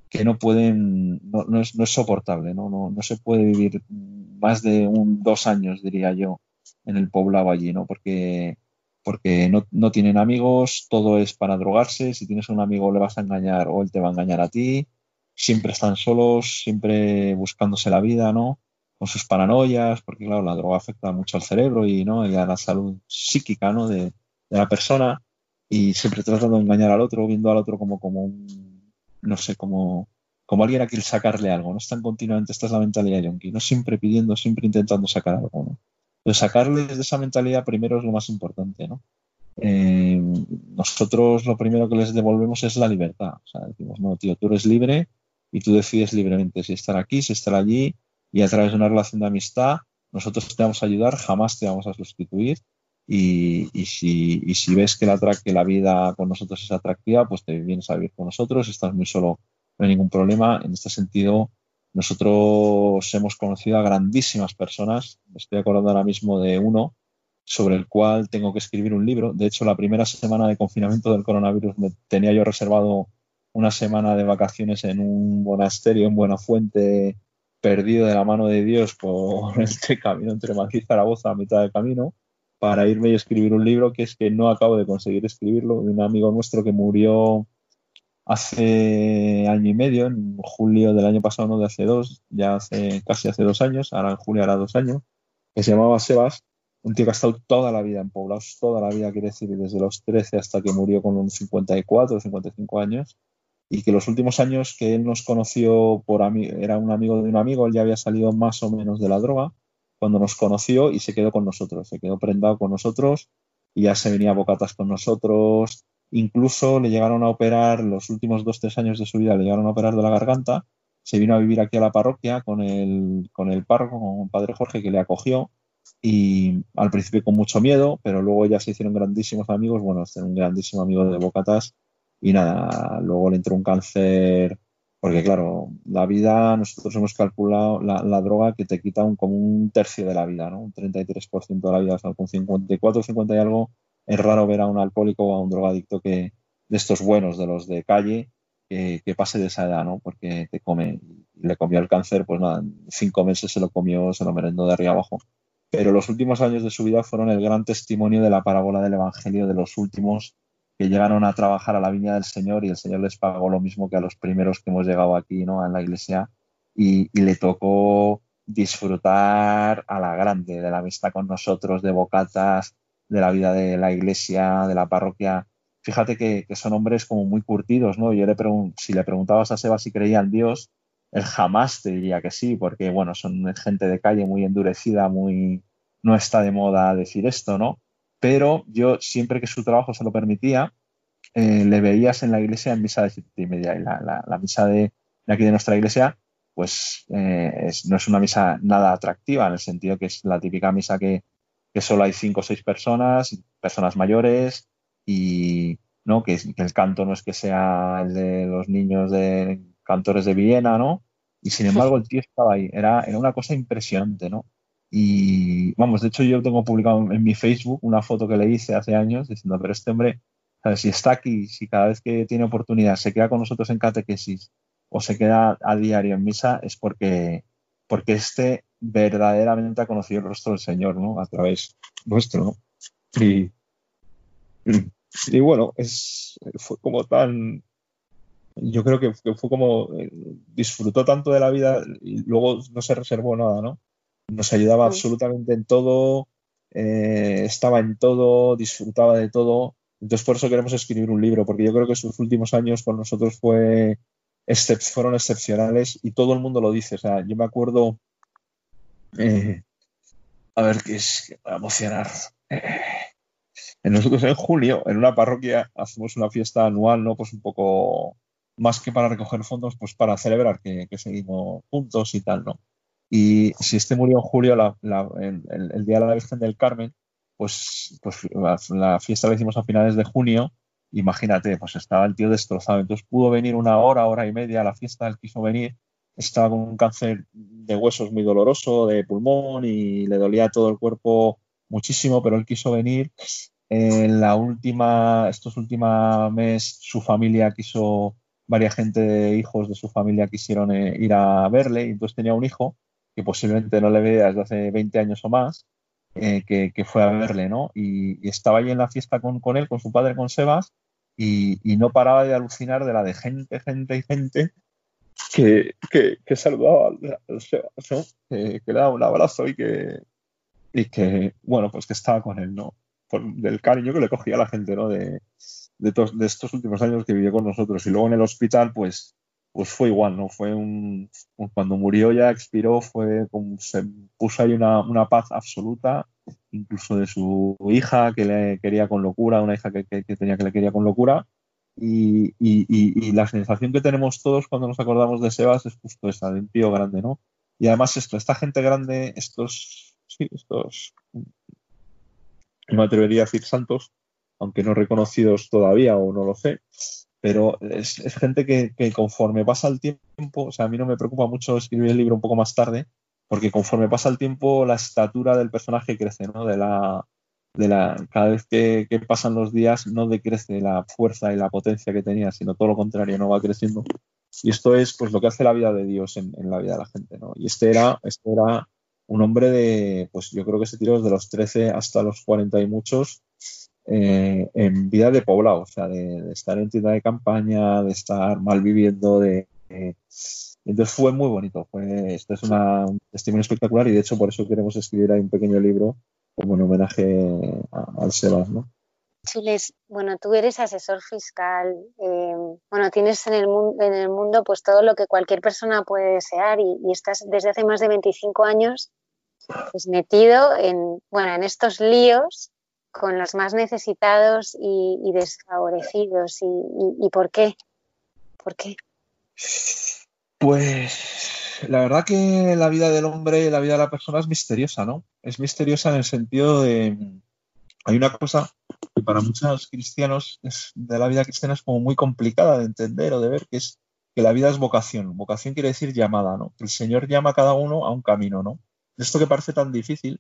que no pueden, no, es, soportable, ¿no? ¿no? se puede vivir más de un, dos años, diría yo, en el poblado allí, ¿no? Porque, porque no, no tienen amigos, todo es para drogarse, si tienes un amigo le vas a engañar o él te va a engañar a ti, siempre están solos, siempre buscándose la vida, ¿no? Con sus paranoias, porque claro, la droga afecta mucho al cerebro y, ¿no? y a la salud psíquica ¿no? de, la persona y siempre tratando de engañar al otro, viendo al otro como, como un, no sé, como, como alguien a quien sacarle algo, no están continuamente, esta es la mentalidad yonki, no siempre pidiendo, siempre intentando sacar algo, ¿no? Entonces sacarles de esa mentalidad primero es lo más importante, ¿no? Eh, nosotros lo primero que les devolvemos es la libertad, o sea, decimos, no, tío, tú eres libre y tú decides libremente si estar aquí, si estar allí, y a través de una relación de amistad nosotros te vamos a ayudar, jamás te vamos a sustituir y, si, si, ves que la, que la vida con nosotros es atractiva, pues te vienes a vivir con nosotros, estás muy solo, no hay ningún problema. En este sentido, nosotros hemos conocido a grandísimas personas, estoy acordando ahora mismo de uno sobre el cual tengo que escribir un libro. De hecho, la primera semana de confinamiento del coronavirus me tenía yo reservado una semana de vacaciones en un monasterio en Buenafuente, perdido de la mano de Dios por este camino entre Madrid y Zaragoza a mitad del camino para irme y escribir un libro que es que no acabo de conseguir escribirlo, de un amigo nuestro que murió hace año y medio, en julio del año pasado, no de hace dos, ya hace casi hace dos años, ahora en julio hará dos años, que se llamaba Sebas, un tío que ha estado toda la vida en poblados, toda la vida, quiere decir, desde los 13 hasta que murió con unos 54 o 55 años, y que los últimos años que él nos conoció por era un amigo de un amigo, él ya había salido más o menos de la droga cuando nos conoció y se quedó con nosotros, se quedó prendado con nosotros y ya se venía a bocatas con nosotros. Incluso le llegaron a operar los últimos dos, tres años de su vida, le llegaron a operar de la garganta. Se vino a vivir aquí a la parroquia con el, con el párroco, con el padre Jorge, que le acogió. Y al principio con mucho miedo, pero luego ya se hicieron grandísimos amigos. Bueno, este un grandísimo amigo de Bocatas y nada, luego le entró un cáncer, porque claro, la vida, nosotros hemos calculado la, droga que te quita un, como un tercio de la vida, ¿no? Un 33% de la vida, o sea, con 54, 50 y algo, es raro ver a un alcohólico o a un drogadicto que, de estos buenos, de los de calle, que, pase de esa edad, ¿no? Porque te come, le comió el cáncer, pues nada, cinco meses se lo comió, se lo merendó de arriba abajo. Pero los últimos años de su vida fueron el gran testimonio de la parábola del Evangelio de los últimos que llegaron a trabajar a la viña del Señor y el Señor les pagó lo mismo que a los primeros que hemos llegado aquí ¿no? en la iglesia y, le tocó disfrutar a la grande de la amistad con nosotros, de bocatas, de la vida de la iglesia, de la parroquia. Fíjate que, son hombres como muy curtidos, ¿no? Yo le si le preguntabas a Seba si creía en Dios, él jamás te diría que sí, porque, bueno, son gente de calle muy endurecida, muy... no está de moda decir esto, ¿no? Pero yo siempre que su trabajo se lo permitía, eh, le veías en la iglesia en misa de siete y media. Y la, misa de, aquí de nuestra iglesia, pues eh, no es una misa nada atractiva, en el sentido que es la típica misa que, solo hay cinco o seis personas, personas mayores, y ¿no? Que, el canto no es que sea el de los niños de cantores de Viena, ¿no? Y sin embargo el tío estaba ahí, era, era una cosa impresionante, ¿no? Y vamos, de hecho yo tengo publicado en mi Facebook una foto que le hice hace años diciendo, pero este hombre, si está aquí, si cada vez que tiene oportunidad se queda con nosotros en catequesis o se queda a diario en misa, es porque, porque este verdaderamente ha conocido el rostro del Señor, ¿no? A través nuestro, ¿no? Y, y bueno, es, fue como tan, yo creo que, fue como, eh, disfrutó tanto de la vida y luego no se reservó nada, ¿no? Nos ayudaba absolutamente en todo, eh, estaba en todo, disfrutaba de todo. Entonces por eso queremos escribir un libro, porque yo creo que sus últimos años con nosotros fue, fueron excepcionales y todo el mundo lo dice. O sea, yo me acuerdo, eh, a ver, qué es, a emocionar. En nosotros en julio, en una parroquia, hacemos una fiesta anual, ¿no? Pues un poco más que para recoger fondos, pues para celebrar que, que seguimos juntos y tal, ¿no? Y si este murió en julio, el, día de la Virgen del Carmen, pues, pues la, fiesta la hicimos a finales de junio. Imagínate, pues estaba el tío destrozado. Entonces pudo venir una hora, hora y media a la fiesta, él quiso venir. Estaba con un cáncer de huesos muy doloroso, de pulmón y le dolía todo el cuerpo muchísimo, pero él quiso venir. En la última, estos últimos meses, su familia quiso, varias gente de hijos de su familia quisieron eh, ir a verle, y entonces tenía un hijo que posiblemente no le vea desde hace 20 años o más, eh, que, fue a verle, ¿no? Y, estaba allí en la fiesta con, con, él, con su padre, con Sebas, y, no paraba de alucinar de la de gente, gente y gente que, que, saludaba al, Sebas, ¿no? Que, le daba un abrazo y que, y que, bueno, pues que estaba con él, ¿no? Del cariño que le cogía a la gente, ¿no? De, de, de estos últimos años que vivió con nosotros. Y luego en el hospital, pues, pues fue igual, ¿no? Fue un, cuando murió ya expiró, fue como se puso ahí una, paz absoluta, incluso de su hija que le quería con locura, una hija que, tenía que le quería con locura. Y, y, y, la sensación que tenemos todos cuando nos acordamos de Sebas es justo esa, de un tío grande, ¿no? Y además esto, esta gente grande, estos, sí, estos, no me atrevería a decir santos, aunque no reconocidos todavía o no lo sé, pero es, gente que, conforme pasa el tiempo, o sea, a mí no me preocupa mucho escribir el libro un poco más tarde, porque conforme pasa el tiempo la estatura del personaje crece, ¿no? De la, de la, cada vez que, pasan los días no decrece la fuerza y la potencia que tenía, sino todo lo contrario, no va creciendo. Y esto es pues lo que hace la vida de Dios en, la vida de la gente, ¿no? Y este era, este era un hombre de, pues yo creo que se tiró desde los 13 hasta los 40 y muchos, eh, en vida de poblado, o sea, de, estar en tienda de campaña, de estar mal viviendo, de... entonces fue muy bonito, fue, esto es una, un testimonio espectacular y de hecho por eso queremos escribir ahí un pequeño libro como en homenaje al Sebas, ¿no? Chules, bueno, tú eres asesor fiscal, eh, bueno, tienes en el, mundo, pues todo lo que cualquier persona puede desear y, y, estás desde hace más de 25 años pues, metido en, bueno, en estos líos con los más necesitados y, desfavorecidos. Y, por qué? ¿Por qué? Pues la verdad que la vida del hombre, la vida de la persona es misteriosa, ¿no? Es misteriosa en el sentido de... Hay una cosa que para muchos cristianos de la vida cristiana es como muy complicada de entender o de ver, que es que la vida es vocación. Vocación quiere decir llamada, ¿no? Que el Señor llama a cada uno a un camino, ¿no? Esto que parece tan difícil,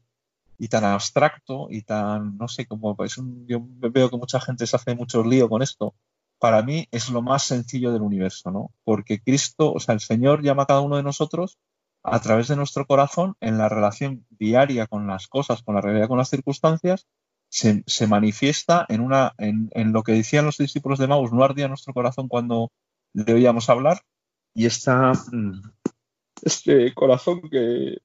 y tan abstracto y tan, no sé, como es un, yo veo que mucha gente se hace mucho lío con esto. Para mí es lo más sencillo del universo, ¿no? Porque Cristo, o sea, el Señor llama a cada uno de nosotros a través de nuestro corazón en la relación diaria con las cosas, con la realidad, con las circunstancias, se, se manifiesta en, una, en, en, lo que decían los discípulos de Maus, no ardía nuestro corazón cuando le oíamos hablar, y esta, mm, este corazón que,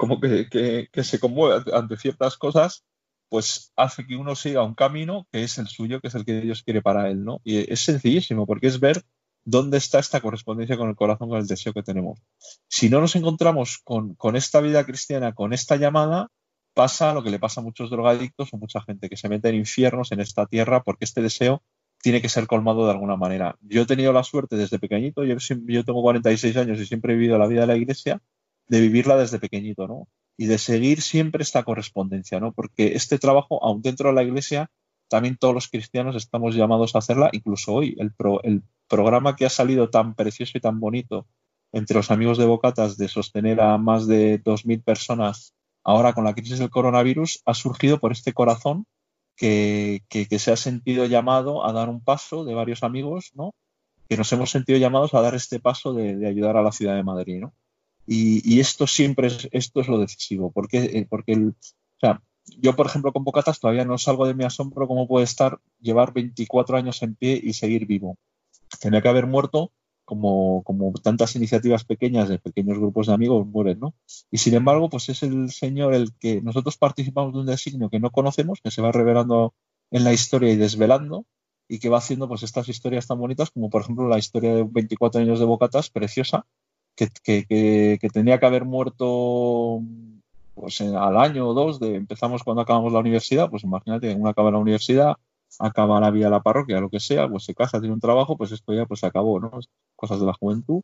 como que, se conmueve ante ciertas cosas, pues hace que uno siga un camino que es el suyo, que es el que Dios quiere para él, ¿no? Y es sencillísimo, porque es ver dónde está esta correspondencia con el corazón, con el deseo que tenemos. Si no nos encontramos con, con esta vida cristiana, con esta llamada, pasa lo que le pasa a muchos drogadictos o mucha gente que se mete en infiernos en esta tierra porque este deseo tiene que ser colmado de alguna manera. Yo he tenido la suerte desde pequeñito, yo, yo tengo 46 años y siempre he vivido la vida de la iglesia, de vivirla desde pequeñito, ¿no? Y de seguir siempre esta correspondencia, ¿no? Porque este trabajo, aún dentro de la iglesia, también todos los cristianos estamos llamados a hacerla, incluso hoy. El, programa que ha salido tan precioso y tan bonito entre los amigos de Bocatas de sostener a más de 2.000 personas ahora con la crisis del coronavirus ha surgido por este corazón que, se ha sentido llamado a dar un paso de varios amigos, ¿no? que nos hemos sentido llamados a dar este paso de, ayudar a la ciudad de Madrid. ¿no? Y, esto siempre es, esto es lo decisivo, porque, eh, porque el, o sea, yo, por ejemplo, con Bocatas todavía no salgo de mi asombro cómo puede estar, llevar 24 años en pie y seguir vivo. Tenía que haber muerto como, como tantas iniciativas pequeñas de pequeños grupos de amigos mueren, ¿no? Y sin embargo, pues es el Señor el que nosotros participamos de un designio que no conocemos, que se va revelando en la historia y desvelando, y que va haciendo pues estas historias tan bonitas como por ejemplo la historia de 24 años de Bocatas, preciosa, que, que, que, tenía que haber muerto pues al año o dos de empezamos cuando acabamos la universidad, pues imagínate, uno acaba la universidad, acaba la vida de la parroquia, lo que sea, pues se casa, tiene un trabajo, pues esto ya pues acabó, ¿no? Cosas de la juventud.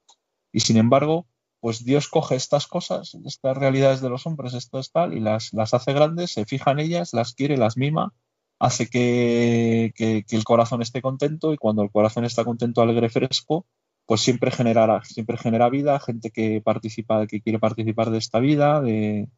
Y sin embargo, pues Dios coge estas cosas, estas realidades de los hombres, esto es tal, y las, las hace grandes, se fija en ellas, las quiere, las mima, hace que, que, el corazón esté contento y cuando el corazón está contento, alegre, fresco, pues siempre generará, siempre genera vida, gente que participa, que quiere participar de esta vida, de,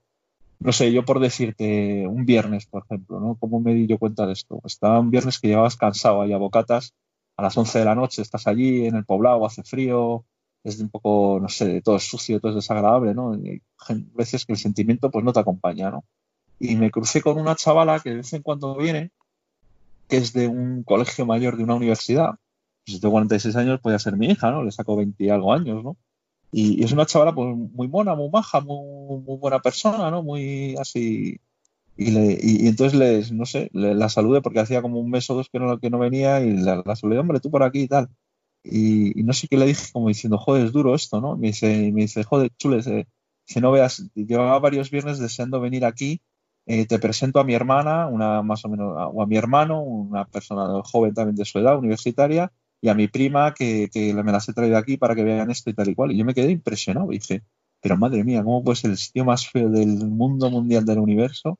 no sé, yo por decirte, un viernes, por ejemplo, ¿no? ¿Cómo me di yo cuenta de esto? Estaba un viernes que llevabas cansado ahí a bocatas, a las 11 de la noche estás allí en el poblado, hace frío, es un poco, no sé, todo es sucio, todo es desagradable, ¿no? Y hay veces que el sentimiento pues no te acompaña, ¿no? Y me crucé con una chavala que de vez en cuando viene, que es de un colegio mayor de una universidad. Pues si tengo 46 años, puede ser mi hija, ¿no? Le saco 20 y algo años, ¿no? Y, es una chavala pues, muy mona, muy maja, muy, muy buena persona, ¿no? Muy así. Y, le, y, entonces les, no sé, la saludé porque hacía como un mes o dos que no, que no venía y la, la saludé, hombre, tú por aquí y tal. Y, no sé qué le dije, como diciendo, joder, es duro esto, ¿no? Me dice, me dice joder, chules, eh, si no veas, llevaba varios viernes deseando venir aquí, eh, te presento a mi hermana, una más o menos, o a mi hermano, una persona joven también de su edad, universitaria, y a mi prima que, me las he traído aquí para que vean esto y tal y cual. Y yo me quedé impresionado dije, pero madre mía, ¿cómo puede ser el sitio más feo del mundo mundial del universo?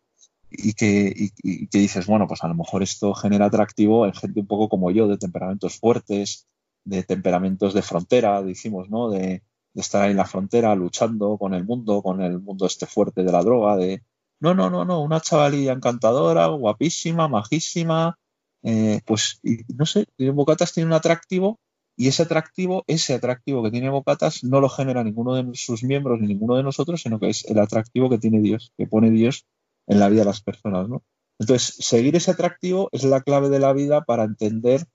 Y que, y, que dices, bueno, pues a lo mejor esto genera atractivo en gente un poco como yo, de temperamentos fuertes, de temperamentos de frontera, decimos, ¿no? De, de estar ahí en la frontera luchando con el mundo, con el mundo este fuerte de la droga, de... No, no, no, no, una chavalilla encantadora, guapísima, majísima, eh, pues no sé, Bocatas tiene un atractivo y ese atractivo, ese atractivo que tiene Bocatas no lo genera ninguno de sus miembros ni ninguno de nosotros, sino que es el atractivo que tiene Dios, que pone Dios en la vida de las personas, ¿no? Entonces, seguir ese atractivo es la clave de la vida para entender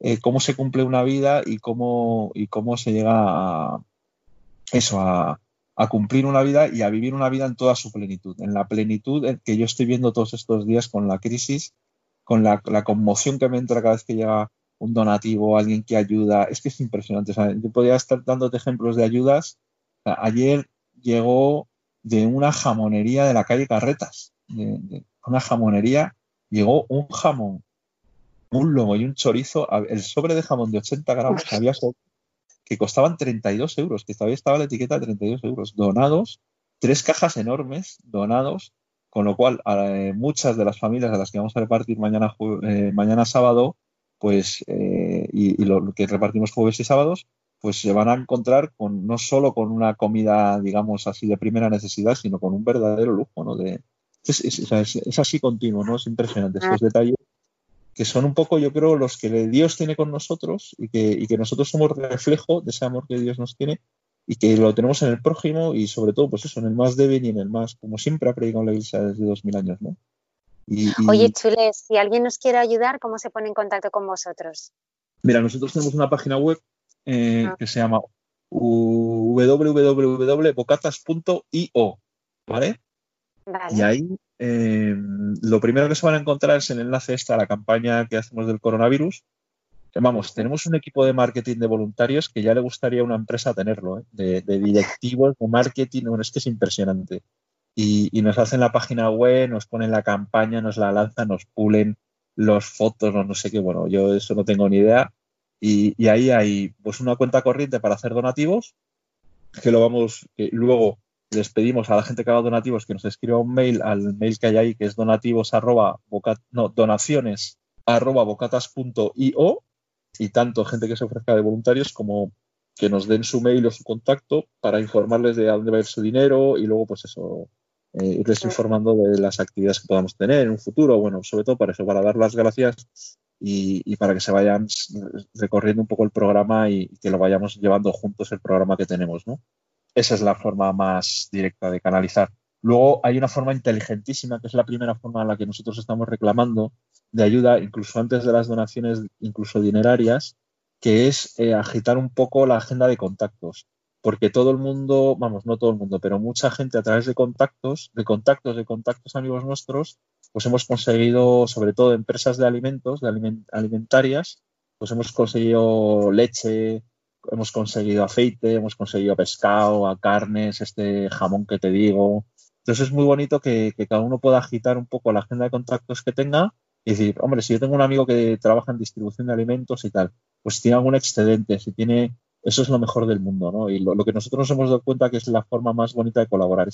eh, cómo se cumple una vida y cómo, y cómo se llega a eso, a, a, cumplir una vida y a vivir una vida en toda su plenitud, en la plenitud que yo estoy viendo todos estos días con la crisis con la, conmoción que me entra cada vez que llega un donativo, alguien que ayuda. Es que es impresionante. yo podría estar dándote ejemplos de ayudas. ayer llegó de una jamonería de la calle Carretas, de, una jamonería, llegó un jamón, un lomo y un chorizo, el sobre de jamón de 80 gramos que había que costaban 32 euros, que todavía estaba la etiqueta de 32 euros, donados, tres cajas enormes, donados con lo cual, eh, muchas de las familias a las que vamos a repartir mañana, eh, mañana sábado, pues, eh, y, lo que repartimos jueves y sábados, pues se van a encontrar con no solo con una comida, digamos así, de primera necesidad, sino con un verdadero lujo, ¿no? De, es, así continuo, ¿no? Es impresionante estos detalles que son un poco, yo creo, los que Dios tiene con nosotros y que, y que nosotros somos reflejo de ese amor que Dios nos tiene y que lo tenemos en el prójimo y sobre todo, pues eso, en el más débil y en el más, como siempre ha predicado la Iglesia desde dos mil años, ¿no? Oye, Chules, si alguien nos quiere ayudar, ¿cómo se pone en contacto con vosotros? Mira, nosotros tenemos una página web eh, ah. que se llama www.bocatas.io, ¿vale? ¿vale? Y ahí eh, lo primero que se van a encontrar es el enlace esta a la campaña que hacemos del coronavirus, Vamos, tenemos un equipo de marketing de voluntarios que ya le gustaría a una empresa tenerlo, ¿eh? de, directivos de marketing, bueno, es que es impresionante. Y, nos hacen la página web, nos ponen la campaña, nos la lanzan, nos pulen, los fotos, no, no sé qué, bueno, yo eso no tengo ni idea. Y, ahí hay pues una cuenta corriente para hacer donativos, que lo vamos, luego les pedimos a la gente que haga donativos que nos escriba un mail al mail que hay ahí, que es donativos arroba, no, donaciones arroba bocatas.io y tanto gente que se ofrezca de voluntarios como que nos den su mail o su contacto para informarles de a dónde va a ir su dinero y luego pues eso eh, irles informando de las actividades que podamos tener en un futuro, bueno, sobre todo para eso, para dar las gracias y, para que se vayan recorriendo un poco el programa y, que lo vayamos llevando juntos el programa que tenemos, ¿no? Esa es la forma más directa de canalizar. Luego hay una forma inteligentísima, que es la primera forma en la que nosotros estamos reclamando de ayuda, incluso antes de las donaciones, incluso dinerarias, que es eh, agitar un poco la agenda de contactos porque todo el mundo, vamos, no todo el mundo, pero mucha gente a través de contactos, de contactos, de contactos amigos nuestros, pues hemos conseguido, sobre todo empresas de alimentos, de alimentarias, pues hemos conseguido leche, hemos conseguido aceite, hemos conseguido pescado, carnes, este jamón que te digo. Entonces es muy bonito que, cada uno pueda agitar un poco la agenda de contactos que tenga y decir, hombre, si yo tengo un amigo que trabaja en distribución de alimentos y tal, pues tiene algún excedente, si tiene eso es lo mejor del mundo, ¿no? Y lo, que nosotros nos hemos dado cuenta que es la forma más bonita de colaborar,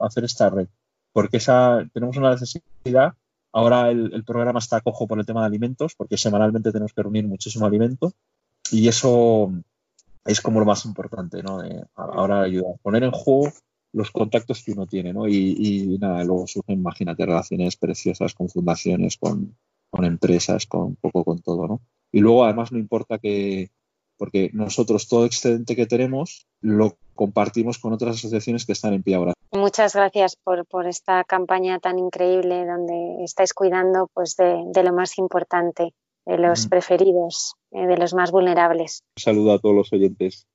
hacer esta red, porque esa, tenemos una necesidad. Ahora el, programa está cojo por el tema de alimentos, porque semanalmente tenemos que reunir muchísimo alimento y eso es como lo más importante, ¿no? ahora ayuda a poner en juego los contactos que uno tiene, ¿no? Y, nada, luego surgen, imagínate, relaciones preciosas con fundaciones, con, con empresas, con un poco con todo, ¿no? Y luego además no importa que, porque nosotros todo excedente que tenemos lo compartimos con otras asociaciones que están en pie ahora. Muchas gracias por, esta campaña tan increíble donde estáis cuidando pues, de, lo más importante, de los preferidos, eh, de los más vulnerables. Un saludo a todos los oyentes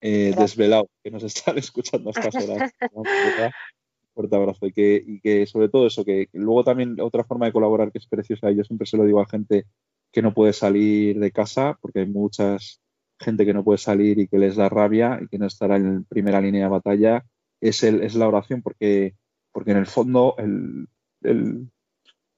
eh, desvelados que nos están escuchando a estas horas. Un fuerte abrazo y que, y que sobre todo eso, que luego también otra forma de colaborar que es preciosa, yo siempre se lo digo a gente que no puede salir de casa porque hay muchas gente que no puede salir y que les da rabia y que no estará en primera línea de batalla, es, el, es la oración, porque, porque en el fondo el, el,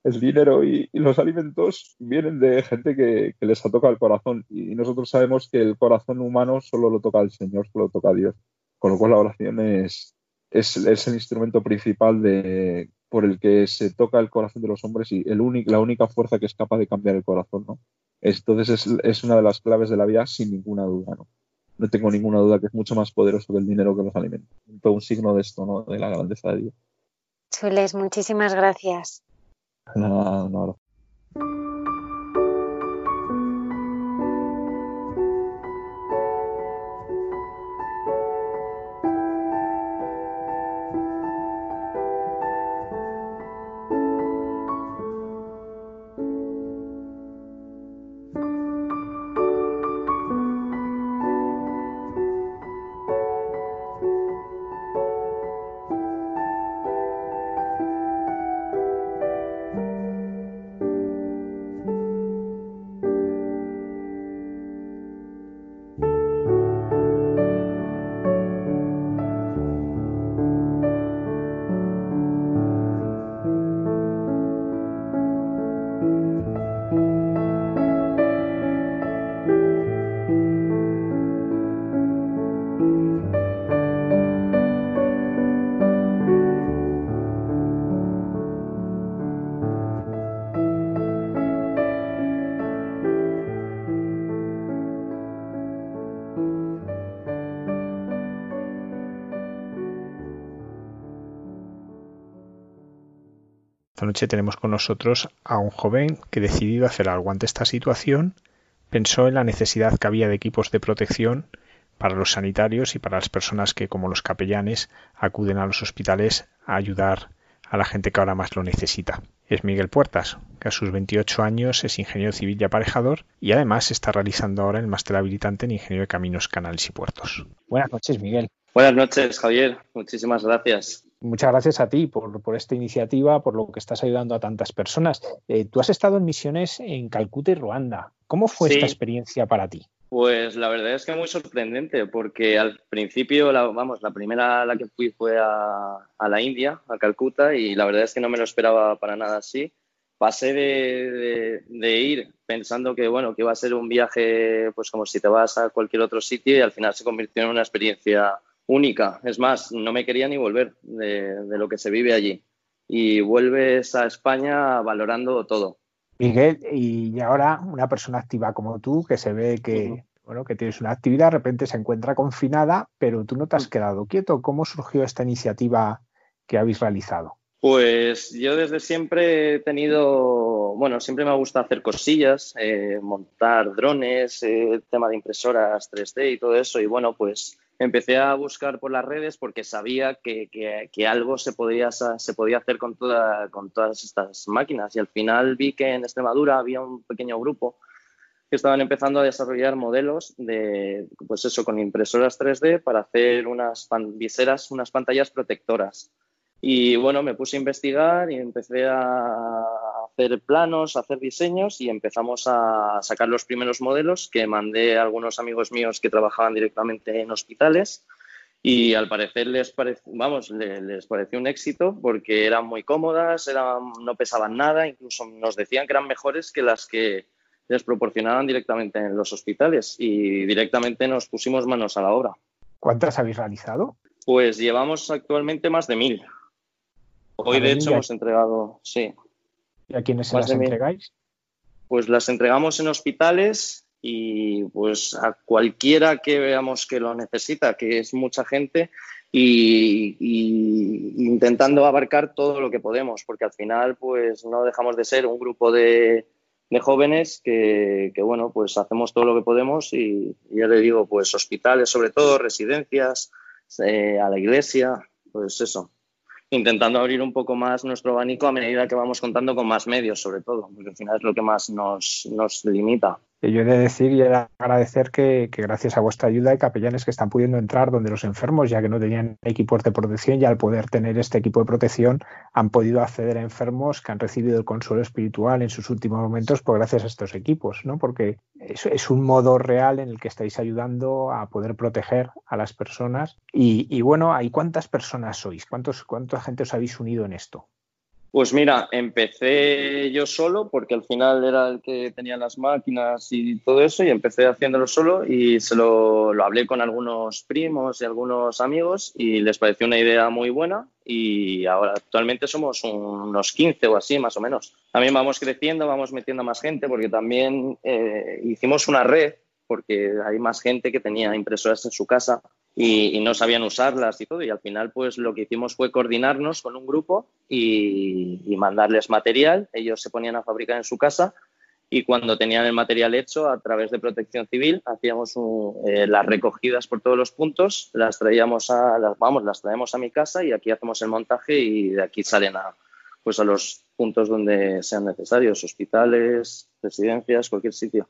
dinero y, los alimentos vienen de gente que, les ha tocado el corazón y nosotros sabemos que el corazón humano solo lo toca el Señor, solo lo toca Dios, con lo cual la oración es, es, el instrumento principal por el que se toca el corazón de los hombres y el la única fuerza que es capaz de cambiar el corazón, ¿no? Entonces es, una de las claves de la vida sin ninguna duda, ¿no? No tengo ninguna duda que es mucho más poderoso que el dinero que los alimentos. Un signo de esto, ¿no? De la grandeza de Dios. Chules, muchísimas gracias. Nada, no, Esta noche tenemos con nosotros a un joven que decidido hacer algo ante esta situación, pensó en la necesidad que había de equipos de protección para los sanitarios y para las personas que, como los capellanes, acuden a los hospitales a ayudar a la gente que ahora más lo necesita. Es Miguel Puertas, que a sus 28 años es ingeniero civil y aparejador y además está realizando ahora el máster habilitante en ingeniero de caminos, canales y puertos. Buenas noches, Miguel. Buenas noches, Javier. Muchísimas gracias muchas gracias a ti por, esta iniciativa, por lo que estás ayudando a tantas personas. Eh, tú has estado en misiones en Calcuta y Ruanda. ¿Cómo fue esta experiencia para ti? Pues la verdad es que muy sorprendente, porque al principio, la, vamos, la primera a la que fui fue a, la India, a Calcuta, y la verdad es que no me lo esperaba para nada así. pasé de, ir pensando que, bueno, que iba a ser un viaje, pues como si te vas a cualquier otro sitio y al final se convirtió en una experiencia única. Es más, no me quería ni volver de, de lo que se vive allí. Y vuelves a España valorando todo. Miguel, y ahora una persona activa como tú, que se ve que, bueno, que tienes una actividad, de repente se encuentra confinada, pero tú no te has mm. quedado quieto. ¿Cómo surgió esta iniciativa que habéis realizado? Pues yo desde siempre he tenido, bueno, siempre me gusta hacer cosillas, eh, montar drones, eh, tema de impresoras 3D y todo eso. Y bueno, pues empecé a buscar por las redes porque sabía que, que, algo se podía, se podía hacer con, toda, con todas estas máquinas. Y al final vi que en Extremadura había un pequeño grupo que estaban empezando a desarrollar modelos de, pues eso, con impresoras 3D para hacer unas viseras, unas pantallas protectoras. Y bueno, me puse a investigar y empecé a hacer planos, a hacer diseños y empezamos a sacar los primeros modelos que mandé a algunos amigos míos que trabajaban directamente en hospitales y al parecer les, vamos, les, pareció un éxito porque eran muy cómodas, eran, no pesaban nada, incluso nos decían que eran mejores que las que les proporcionaban directamente en los hospitales y directamente nos pusimos manos a la obra. ¿Cuántas habéis realizado? Pues llevamos actualmente más de mil. Hoy, de hecho, hemos entregado, sí. ¿Y a quiénes se las entregáis? Pues las entregamos en hospitales y pues a cualquiera que veamos que lo necesita, que es mucha gente, y, intentando abarcar todo lo que podemos, porque al final pues no dejamos de ser un grupo de, jóvenes que, bueno, pues hacemos todo lo que podemos y, ya le digo, pues hospitales sobre todo, residencias, eh, a la iglesia, pues eso intentando abrir un poco más nuestro abanico a medida que vamos contando con más medios, sobre todo, porque al final es lo que más nos, nos limita. Yo he de decir y he de agradecer que, gracias a vuestra ayuda hay capellanes que están pudiendo entrar donde los enfermos, ya que no tenían equipos de protección, y al poder tener este equipo de protección han podido acceder a enfermos que han recibido el consuelo espiritual en sus últimos momentos por gracias a estos equipos, ¿no? Porque es, es un modo real en el que estáis ayudando a poder proteger a las personas. Y, y bueno, ¿hay cuántas personas sois? ¿Cuántos, ¿Cuánta gente os habéis unido en esto? Pues mira, empecé yo solo porque al final era el que tenía las máquinas y todo eso y empecé haciéndolo solo y se lo, lo, hablé con algunos primos y algunos amigos y les pareció una idea muy buena y ahora actualmente somos unos 15 o así más o menos. También vamos creciendo, vamos metiendo más gente porque también eh, hicimos una red porque hay más gente que tenía impresoras en su casa y, no sabían usarlas y todo. Y al final, pues lo que hicimos fue coordinarnos con un grupo y, mandarles material. Ellos se ponían a fabricar en su casa y cuando tenían el material hecho, a través de Protección Civil, hacíamos eh, las recogidas por todos los puntos, las traíamos a, las, vamos, las traemos a mi casa y aquí hacemos el montaje y de aquí salen a, pues a los puntos donde sean necesarios, hospitales, residencias, cualquier sitio.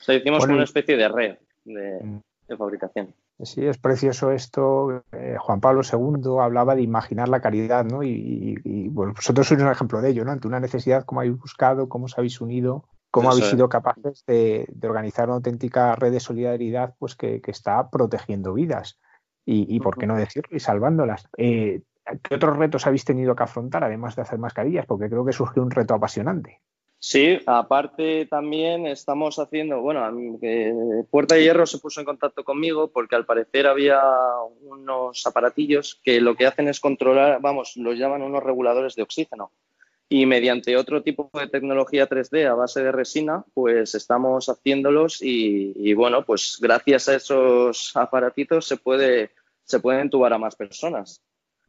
O sea, hicimos una especie de red de mm. fabricación. Sí, es precioso esto. Eh, Juan Pablo II hablaba de imaginar la caridad, ¿no? Y, bueno, vosotros sois un ejemplo de ello, ¿no? Ante una necesidad, cómo habéis buscado, cómo os habéis unido, cómo habéis sido capaces de, organizar una auténtica red de solidaridad, pues que, está protegiendo vidas. Y, por qué no decirlo, y salvándolas. Eh, ¿Qué otros retos habéis tenido que afrontar, además de hacer mascarillas? Porque creo que surgió un reto apasionante. Sí, aparte también estamos haciendo, bueno, Puerta de Hierro se puso en contacto conmigo porque al parecer había unos aparatillos que lo que hacen es controlar, vamos, los llaman unos reguladores de oxígeno. Y mediante otro tipo de tecnología 3D a base de resina, pues estamos haciéndolos y, bueno, pues gracias a esos aparatitos se puede, se pueden entubar a más personas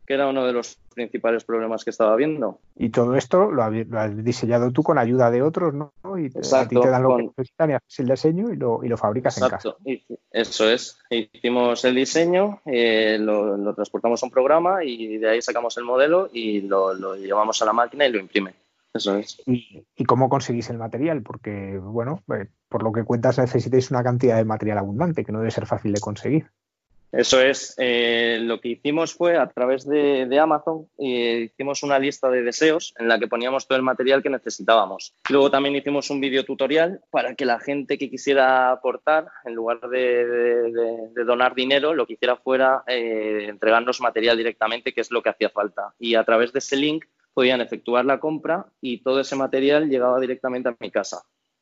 que era uno de los principales problemas que estaba viendo. Y todo esto lo has, diseñado tú con ayuda de otros, ¿no? Y a ti te dan lo que necesitan y haces el diseño y lo, y lo fabricas en casa. Eso es. Hicimos el diseño, eh, lo, transportamos a un programa y de ahí sacamos el modelo y lo, llevamos a la máquina y lo imprime. Eso es. ¿Y, cómo conseguís el material? Porque, bueno, eh, por lo que cuentas necesitáis una cantidad de material abundante que no debe ser fácil de conseguir. Eso es. Eh, lo que hicimos fue a través de, Amazon, eh, hicimos una lista de deseos en la que poníamos todo el material que necesitábamos. Luego también hicimos un video tutorial para que la gente que quisiera aportar, en lugar de, donar dinero, lo que hiciera fuera eh, entregarnos material directamente, que es lo que hacía falta. Y a través de ese link podían efectuar la compra y todo ese material llegaba directamente a mi casa.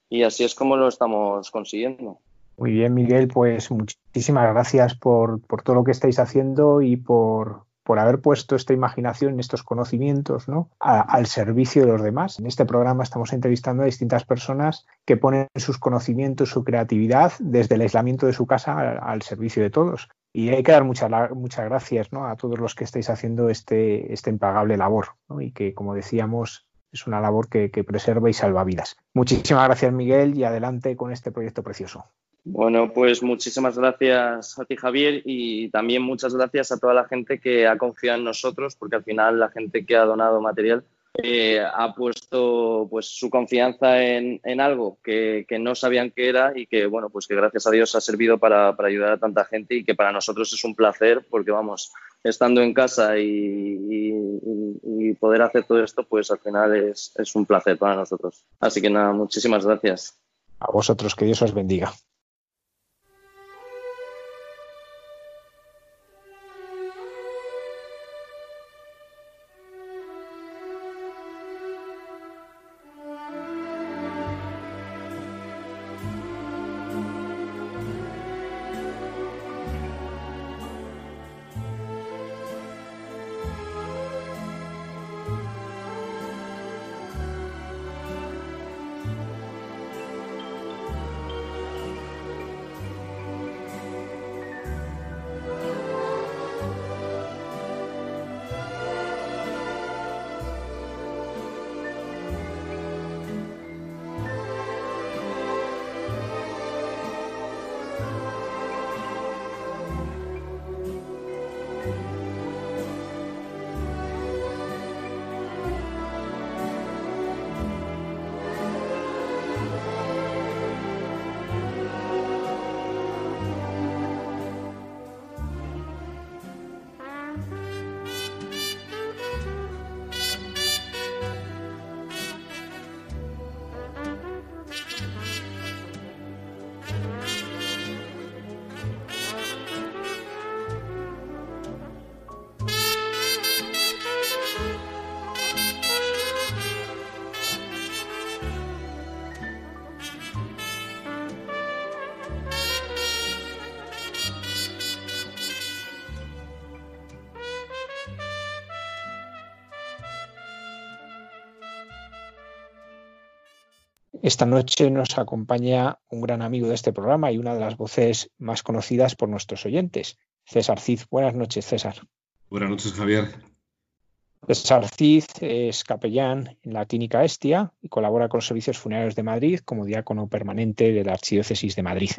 Y así es como lo estamos consiguiendo. Muy bien, Miguel, pues muchísimas gracias por, por todo lo que estáis haciendo y por, por haber puesto esta imaginación, estos conocimientos ¿no? al servicio de los demás. En este programa estamos entrevistando a distintas personas que ponen sus conocimientos, su creatividad desde el aislamiento de su casa al, servicio de todos. Y hay que dar muchas, muchas gracias ¿no? a todos los que estáis haciendo este, este impagable labor y que, como decíamos, es una labor que, que preserva y salva vidas. Muchísimas gracias, Miguel, y adelante con este proyecto precioso. Bueno, pues muchísimas gracias a ti, Javier, y también muchas gracias a toda la gente que ha confiado en nosotros, porque al final la gente que ha donado material eh, ha puesto pues su confianza en, algo que, no sabían qué era y que, bueno, pues que gracias a Dios ha servido para, ayudar a tanta gente y que para nosotros es un placer, porque vamos, estando en casa y, poder hacer todo esto, pues al final es, es un placer para nosotros. Así que nada, muchísimas gracias. A vosotros, que Dios os bendiga. Esta noche nos acompaña un gran amigo de este programa y una de las voces más conocidas por nuestros oyentes, César Cid. Buenas noches, César. Buenas noches, Javier. César Cid es capellán en la Clínica Estia y colabora con los Servicios Funerarios de Madrid como diácono permanente de la Archidiócesis de Madrid.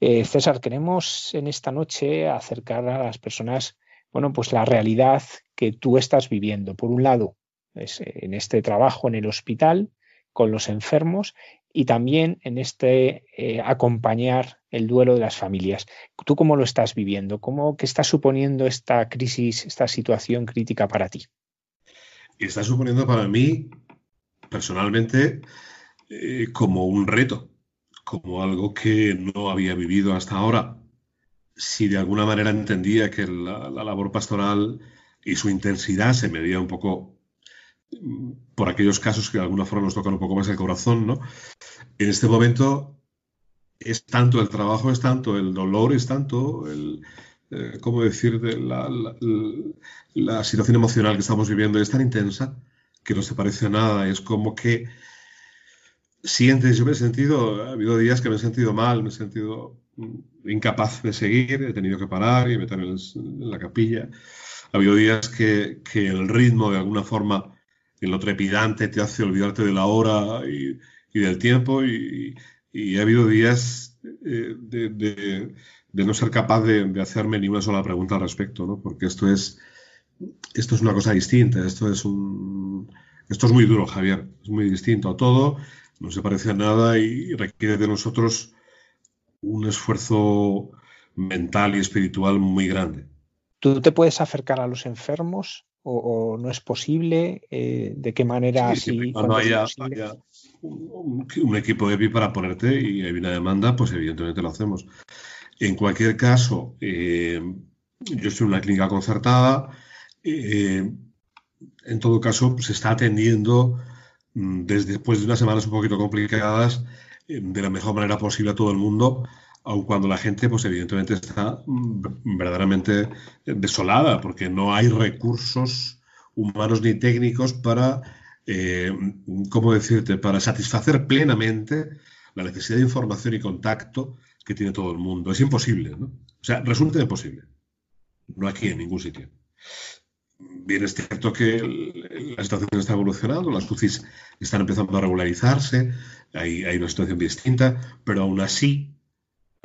Eh, César, queremos en esta noche acercar a las personas, bueno, pues la realidad que tú estás viviendo. Por un lado, en este trabajo en el hospital, con los enfermos y también en este eh, acompañar el duelo de las familias. ¿Tú cómo lo estás viviendo? ¿Cómo que está suponiendo esta crisis, esta situación crítica para ti? Está suponiendo para mí, personalmente, eh, como un reto, como algo que no había vivido hasta ahora. Si de alguna manera entendía que la, la labor pastoral y su intensidad se medía un poco por aquellos casos que de alguna forma nos tocan un poco más el corazón, ¿no? En este momento es tanto el trabajo, es tanto el dolor, es tanto el, eh, ¿cómo decir?, la, la, situación emocional que estamos viviendo es tan intensa que no se parece a nada. Es como que sientes, yo me he sentido, ha habido días que me he sentido mal, me he sentido mm, incapaz de seguir, he tenido que parar y meterme en, la capilla. Ha habido días que el ritmo de alguna forma en lo trepidante te hace olvidarte de la hora y, del tiempo y, ha habido días eh, de, no ser capaz de, hacerme ni una sola pregunta al respecto, ¿no? porque esto es, esto es una cosa distinta, esto es, un, esto es muy duro, Javier, es muy distinto a todo, no se parece a nada y requiere de nosotros un esfuerzo mental y espiritual muy grande. ¿Tú te puedes acercar a los enfermos o, no es posible? Eh, ¿De qué manera? Sí, cuando haya, un, equipo EPI para ponerte y hay una demanda, pues evidentemente lo hacemos. En cualquier caso, eh, yo estoy en una clínica concertada. Eh, en todo caso, se está atendiendo mm, desde después de unas semanas un poquito complicadas eh, de la mejor manera posible a todo el mundo, aun cuando la gente, pues evidentemente está mm, verdaderamente desolada, porque no hay recursos humanos ni técnicos para, eh, ¿cómo decirte?, para satisfacer plenamente la necesidad de información y contacto que tiene todo el mundo. Es imposible, ¿no? O sea, resulta imposible. No aquí en ningún sitio. Bien, es cierto que la situación está evolucionando, las UCIs están empezando a regularizarse, hay, hay una situación distinta, pero aún así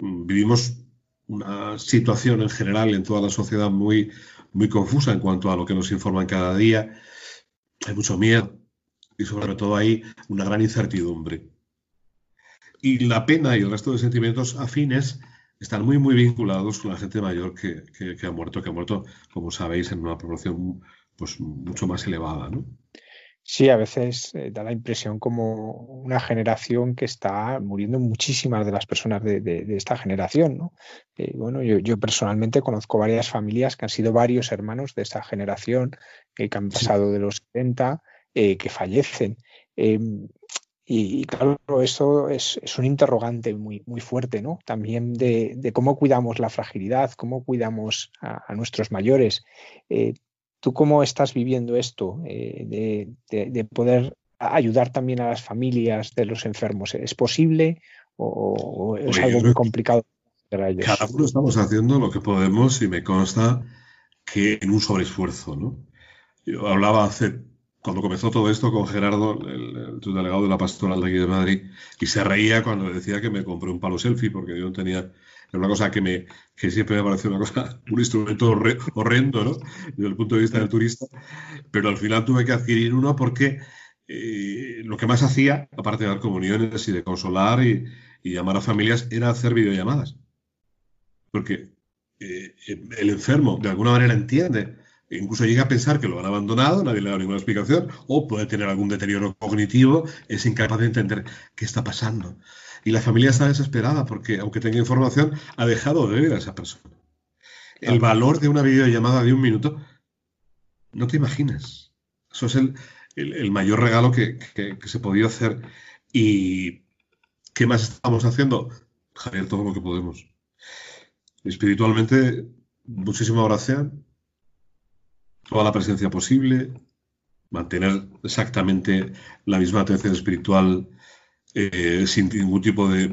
vivimos una situación en general en toda la sociedad muy, muy confusa en cuanto a lo que nos informan cada día. Hay mucho miedo y sobre todo hay una gran incertidumbre. Y la pena y el resto de sentimientos afines están muy, muy vinculados con la gente mayor que, ha muerto, que ha muerto, como sabéis, en una proporción pues, mucho más elevada. Sí, a veces eh, da la impresión como una generación que está muriendo muchísimas de las personas de, esta generación. ¿no? Eh, bueno, yo, personalmente conozco varias familias que han sido varios hermanos de esta generación que han pasado de los 70 eh, que fallecen. Em, y, claro, eso es, un interrogante muy, muy fuerte, ¿no? También de, cómo cuidamos la fragilidad, cómo cuidamos a, nuestros mayores. ¿Tú cómo estás viviendo esto eh, de, poder ayudar también a las familias de los enfermos? ¿Es posible o, es algo muy complicado para ellos? Cada uno estamos haciendo lo que podemos y me consta que en un sobreesfuerzo, ¿no? Yo hablaba hace cuando comenzó todo esto con Gerardo, el, delegado de la pastoral de aquí de Madrid, y se reía cuando decía que me compré un palo selfie, porque yo no tenía, era una cosa que, me, que siempre me pareció una cosa, un instrumento horrendo, ¿no? Desde el punto de vista del turista, pero al final tuve que adquirir uno porque eh, lo que más hacía, aparte de dar comuniones y de consolar y, llamar a familias, era hacer videollamadas. Porque eh, el enfermo de alguna manera entiende incluso llega a pensar que lo han abandonado, nadie le ha dado ninguna explicación, o puede tener algún deterioro cognitivo, es incapaz de entender qué está pasando. Y la familia está desesperada porque, aunque tenga información, ha dejado de ver a esa persona. El valor de una videollamada de un minuto, no te imaginas. Eso es el, mayor regalo que, que, se podía hacer. ¿Y qué más estamos haciendo? Javier, todo lo que podemos. Espiritualmente, muchísima oración, toda la presencia posible, mantener exactamente la misma atención espiritual eh, sin ningún tipo de,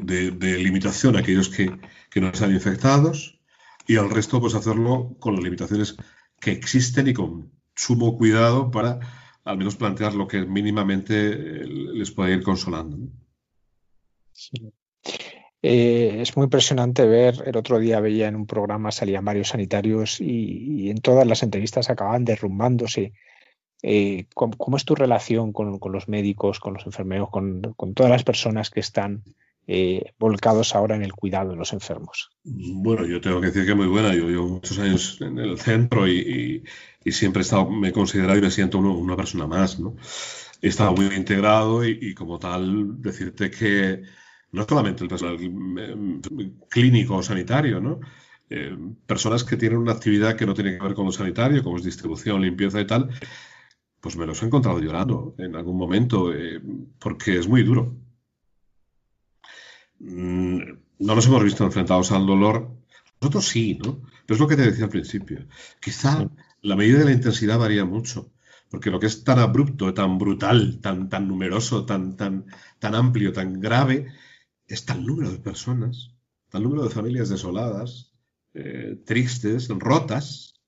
limitación a aquellos que, no están infectados y al resto pues hacerlo con las limitaciones que existen y con sumo cuidado para al menos plantear lo que mínimamente eh, les pueda ir consolando. Eh, es muy impresionante ver, el otro día veía en un programa, salían varios sanitarios y, en todas las entrevistas acababan derrumbándose. Eh, ¿cómo, es tu relación con, los médicos, con los enfermeros, con, todas las personas que están eh, volcados ahora en el cuidado de los enfermos? Bueno, yo tengo que decir que muy buena. Yo llevo muchos años en el centro y, siempre he estado, me he considerado y me siento una persona más. ¿no? He estado muy integrado y como tal decirte que no solamente el personal eh, clínico o sanitario, ¿no? Eh, personas que tienen una actividad que no tiene que ver con lo sanitario, como es distribución, limpieza y tal, pues me los he encontrado llorando en algún momento, eh, porque es muy duro. Mm, no nos hemos visto enfrentados al dolor. Nosotros sí, ¿no? Pero es lo que te decía al principio. Quizá la medida de la intensidad varía mucho, porque lo que es tan abrupto, tan brutal, tan, tan numeroso, tan, tan, tan amplio, tan grave, es tal número de personas, tal número de familias desoladas, eh, tristes, rotas,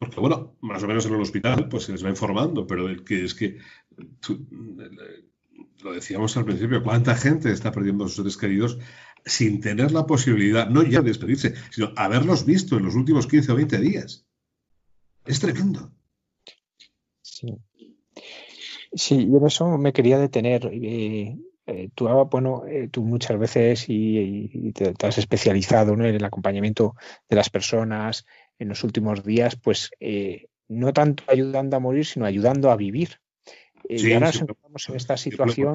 porque bueno, más o menos en el hospital pues se les va informando, pero el que es que lo decíamos al principio, cuánta gente está perdiendo a sus seres queridos sin tener la posibilidad, no ya de despedirse, sino haberlos visto en los últimos 15 o 20 días. Es tremendo. Sí. Sí, yo en eso me quería detener. Eh, eh, tú, ah, bueno, eh, tú muchas veces y, te, has especializado en el acompañamiento de las personas en los últimos días, pues eh, no tanto ayudando a morir, sino ayudando a vivir. y ahora nos encontramos en esta situación.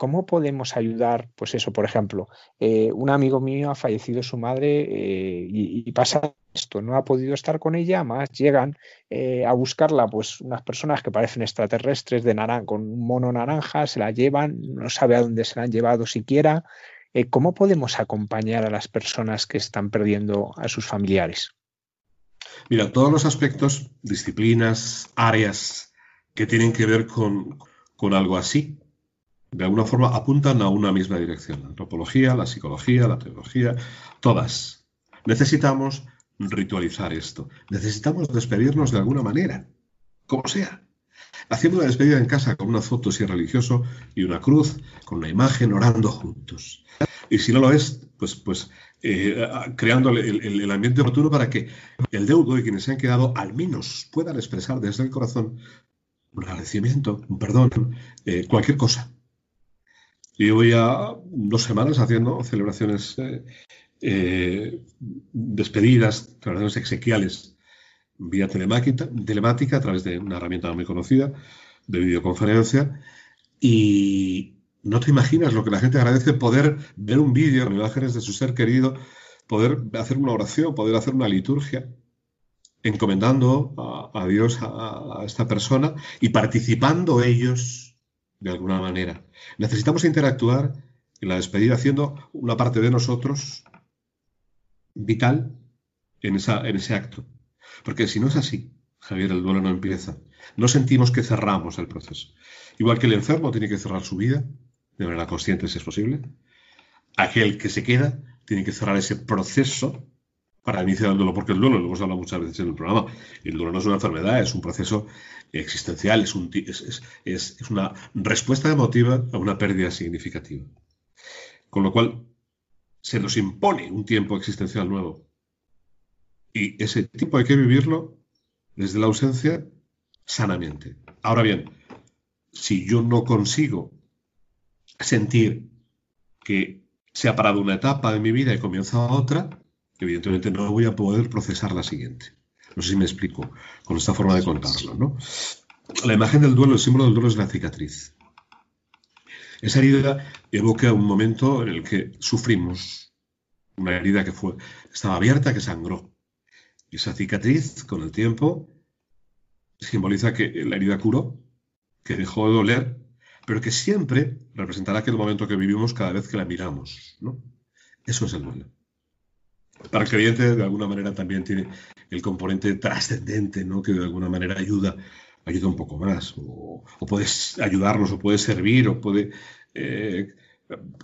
¿cómo podemos ayudar? Pues eso, por ejemplo, eh, un amigo mío ha fallecido su madre eh, y, pasa esto, no ha podido estar con ella, más llegan eh, a buscarla pues unas personas que parecen extraterrestres de naranja, con un mono naranja, se la llevan, no sabe a dónde se la han llevado siquiera. ¿Cómo podemos acompañar a las personas que están perdiendo a sus familiares? Mira, todos los aspectos, disciplinas, áreas que tienen que ver con, con algo así, de alguna forma apuntan a una misma dirección. La antropología, la psicología, la teología, todas. Necesitamos ritualizar esto. Necesitamos despedirnos de alguna manera, como sea. Haciendo una despedida en casa con una foto si es religioso y una cruz, con una imagen, orando juntos. Y si no lo es, pues, pues eh, creando el, ambiente oportuno para que el deudo y quienes se han quedado al menos puedan expresar desde el corazón un agradecimiento, un perdón, eh, cualquier cosa. Llevo ya dos semanas haciendo celebraciones eh, despedidas, celebraciones exequiales vía telemática, a través de una herramienta muy conocida de videoconferencia y no te imaginas lo que la gente agradece poder ver un vídeo con imágenes de su ser querido, poder hacer una oración, poder hacer una liturgia, encomendando a, Dios a, esta persona y participando ellos de alguna manera. Necesitamos interactuar en la despedida haciendo una parte de nosotros vital en, esa, en ese acto. Porque si no es así, Javier, el duelo no empieza. No sentimos que cerramos el proceso. Igual que el enfermo tiene que cerrar su vida, de manera consciente si es posible, aquel que se queda tiene que cerrar ese proceso para iniciar el duelo, porque el duelo, lo hemos hablado muchas veces en el programa, el duelo no es una enfermedad, es un proceso existencial, es, es, una respuesta emotiva a una pérdida significativa. Con lo cual, se nos impone un tiempo existencial nuevo. Y ese tiempo hay que vivirlo desde la ausencia sanamente. Ahora bien, si yo no consigo sentir que se ha parado una etapa de mi vida y comienza otra, evidentemente no voy a poder procesar la siguiente. No sé si me explico con esta forma de contarlo. ¿no? La imagen del duelo, el símbolo del duelo es la cicatriz. Esa herida evoca un momento en el que sufrimos una herida que fue, estaba abierta, que sangró. Y esa cicatriz, con el tiempo, simboliza que la herida curó, que dejó de doler, pero que siempre representará aquel momento que vivimos cada vez que la miramos. ¿no? Eso es el duelo. Para el creyente, de alguna manera, también tiene el componente trascendente, ¿no? que de alguna manera ayuda, ayuda un poco más, o, puede ayudarnos, o puede servir, o puede eh,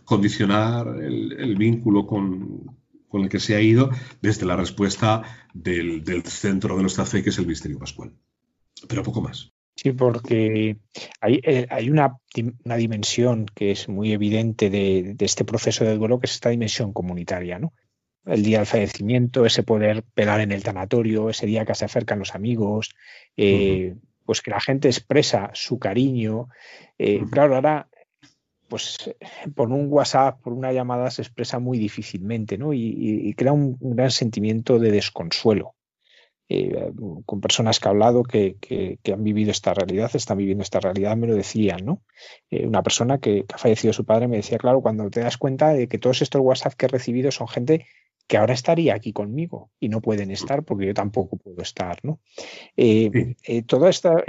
condicionar el, vínculo con, el que se ha ido desde la respuesta del, centro de nuestra fe, que es el misterio pascual. Pero poco más. Sí, porque hay, eh, hay una, dimensión que es muy evidente de, de, este proceso de duelo, que es esta dimensión comunitaria, ¿no? el día del fallecimiento, ese poder pelar en el tanatorio, ese día que se acercan los amigos, eh, pues que la gente expresa su cariño. Eh, claro, ahora, pues por un WhatsApp, por una llamada se expresa muy difícilmente, ¿no? Y, crea un, gran sentimiento de desconsuelo. Eh, con personas que he hablado que, han vivido esta realidad, están viviendo esta realidad, me lo decían, ¿no? una persona que, que, ha fallecido su padre me decía, claro, cuando te das cuenta de que todos estos WhatsApp que he recibido son gente que ahora estaría aquí conmigo y no pueden estar porque yo tampoco puedo estar. ¿no? Eh, eh, todo esto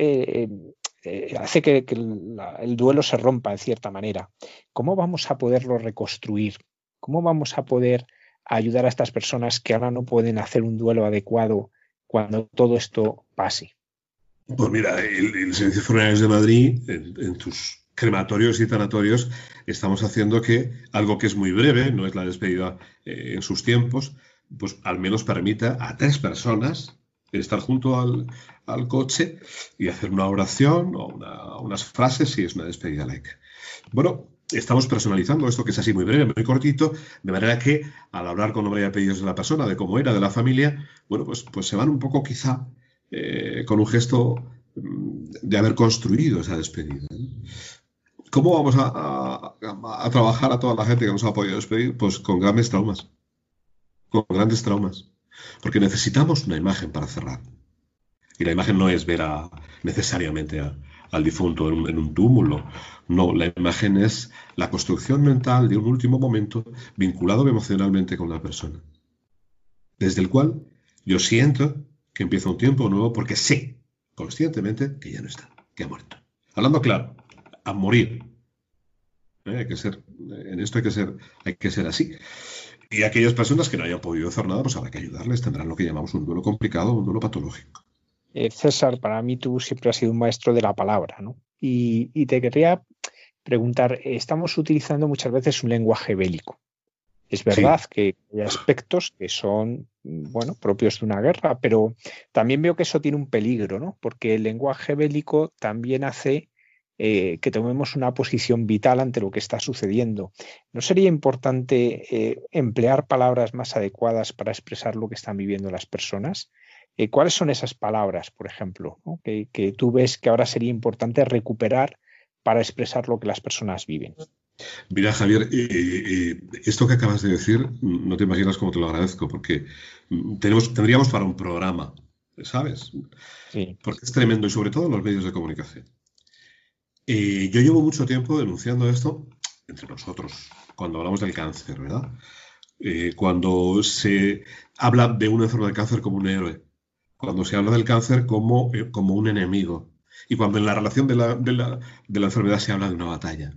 hace que, el, duelo se rompa en cierta manera. ¿Cómo vamos a poderlo reconstruir? ¿Cómo vamos a poder ayudar a estas personas que ahora no pueden hacer un duelo adecuado cuando todo esto pase? Pues mira, el, Servicio Funerarios de Madrid, en tus crematorios y tanatorios estamos haciendo que algo que es muy breve, no es la despedida eh, en sus tiempos, pues al menos permita a tres personas estar junto al, coche y hacer una oración o unas frases si es una despedida laica. Bueno, estamos personalizando esto que es así muy breve, muy cortito, de manera que al hablar con nombre y apellidos de la persona, de cómo era, de la familia, bueno, pues, pues se van un poco quizá eh, con un gesto mm, de haber construido esa despedida. ¿Cómo vamos a, trabajar a toda la gente que nos ha podido despedir? Pues con grandes traumas. Con grandes traumas. Porque necesitamos una imagen para cerrar. Y la imagen no es ver necesariamente al difunto en un, túmulo. No, la imagen es la construcción mental de un último momento vinculado emocionalmente con la persona, desde el cual yo siento que empieza un tiempo nuevo porque sé conscientemente que ya no está, que ha muerto. Hablando claro, a morir. ¿Eh? Hay que ser, en esto hay que ser, hay que ser así. Y aquellas personas que no hayan podido hacer nada, pues habrá que ayudarles, tendrán lo que llamamos un duelo complicado, un duelo patológico. Eh, César, para mí tú siempre has sido un maestro de la palabra, ¿no? Y, te querría preguntar, estamos utilizando muchas veces un lenguaje bélico. Es verdad que hay aspectos que son, bueno, propios de una guerra, pero también veo que eso tiene un peligro, ¿no? Porque el lenguaje bélico también hace eh, que tomemos una posición vital ante lo que está sucediendo. ¿No sería importante eh, emplear palabras más adecuadas para expresar lo que están viviendo las personas? Eh, ¿Cuáles son esas palabras, por ejemplo, que, tú ves que ahora sería importante recuperar para expresar lo que las personas viven? Mira, Javier, esto que acabas de decir, no te imaginas cómo te lo agradezco, porque mm, tenemos, tendríamos para un programa, ¿sabes? Sí. Porque es tremendo, y sobre todo en los medios de comunicación. Yo llevo mucho tiempo denunciando esto entre nosotros, cuando hablamos del cáncer, ¿verdad? cuando se habla de una enfermedad de cáncer como un héroe cuando se habla del cáncer como, eh, como un enemigo y cuando en la relación de la, de, la, de la enfermedad se habla de una batalla.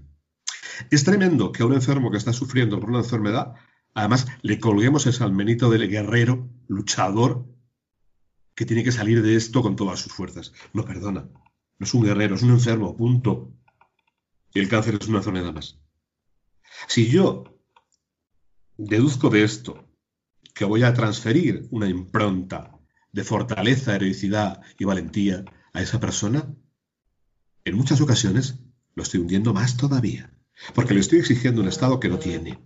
Es tremendo que a un enfermo que está sufriendo por una enfermedad, además le colguemos ese almenito del guerrero, luchador, que tiene que salir de esto con todas sus fuerzas. No perdona. No es un guerrero, es un enfermo, punto. Y el cáncer es una enfermedad más. Si yo deduzco de esto que voy a transferir una impronta de fortaleza, heroicidad y valentía a esa persona, en muchas ocasiones lo estoy hundiendo más todavía, porque le estoy exigiendo un estado que no tiene,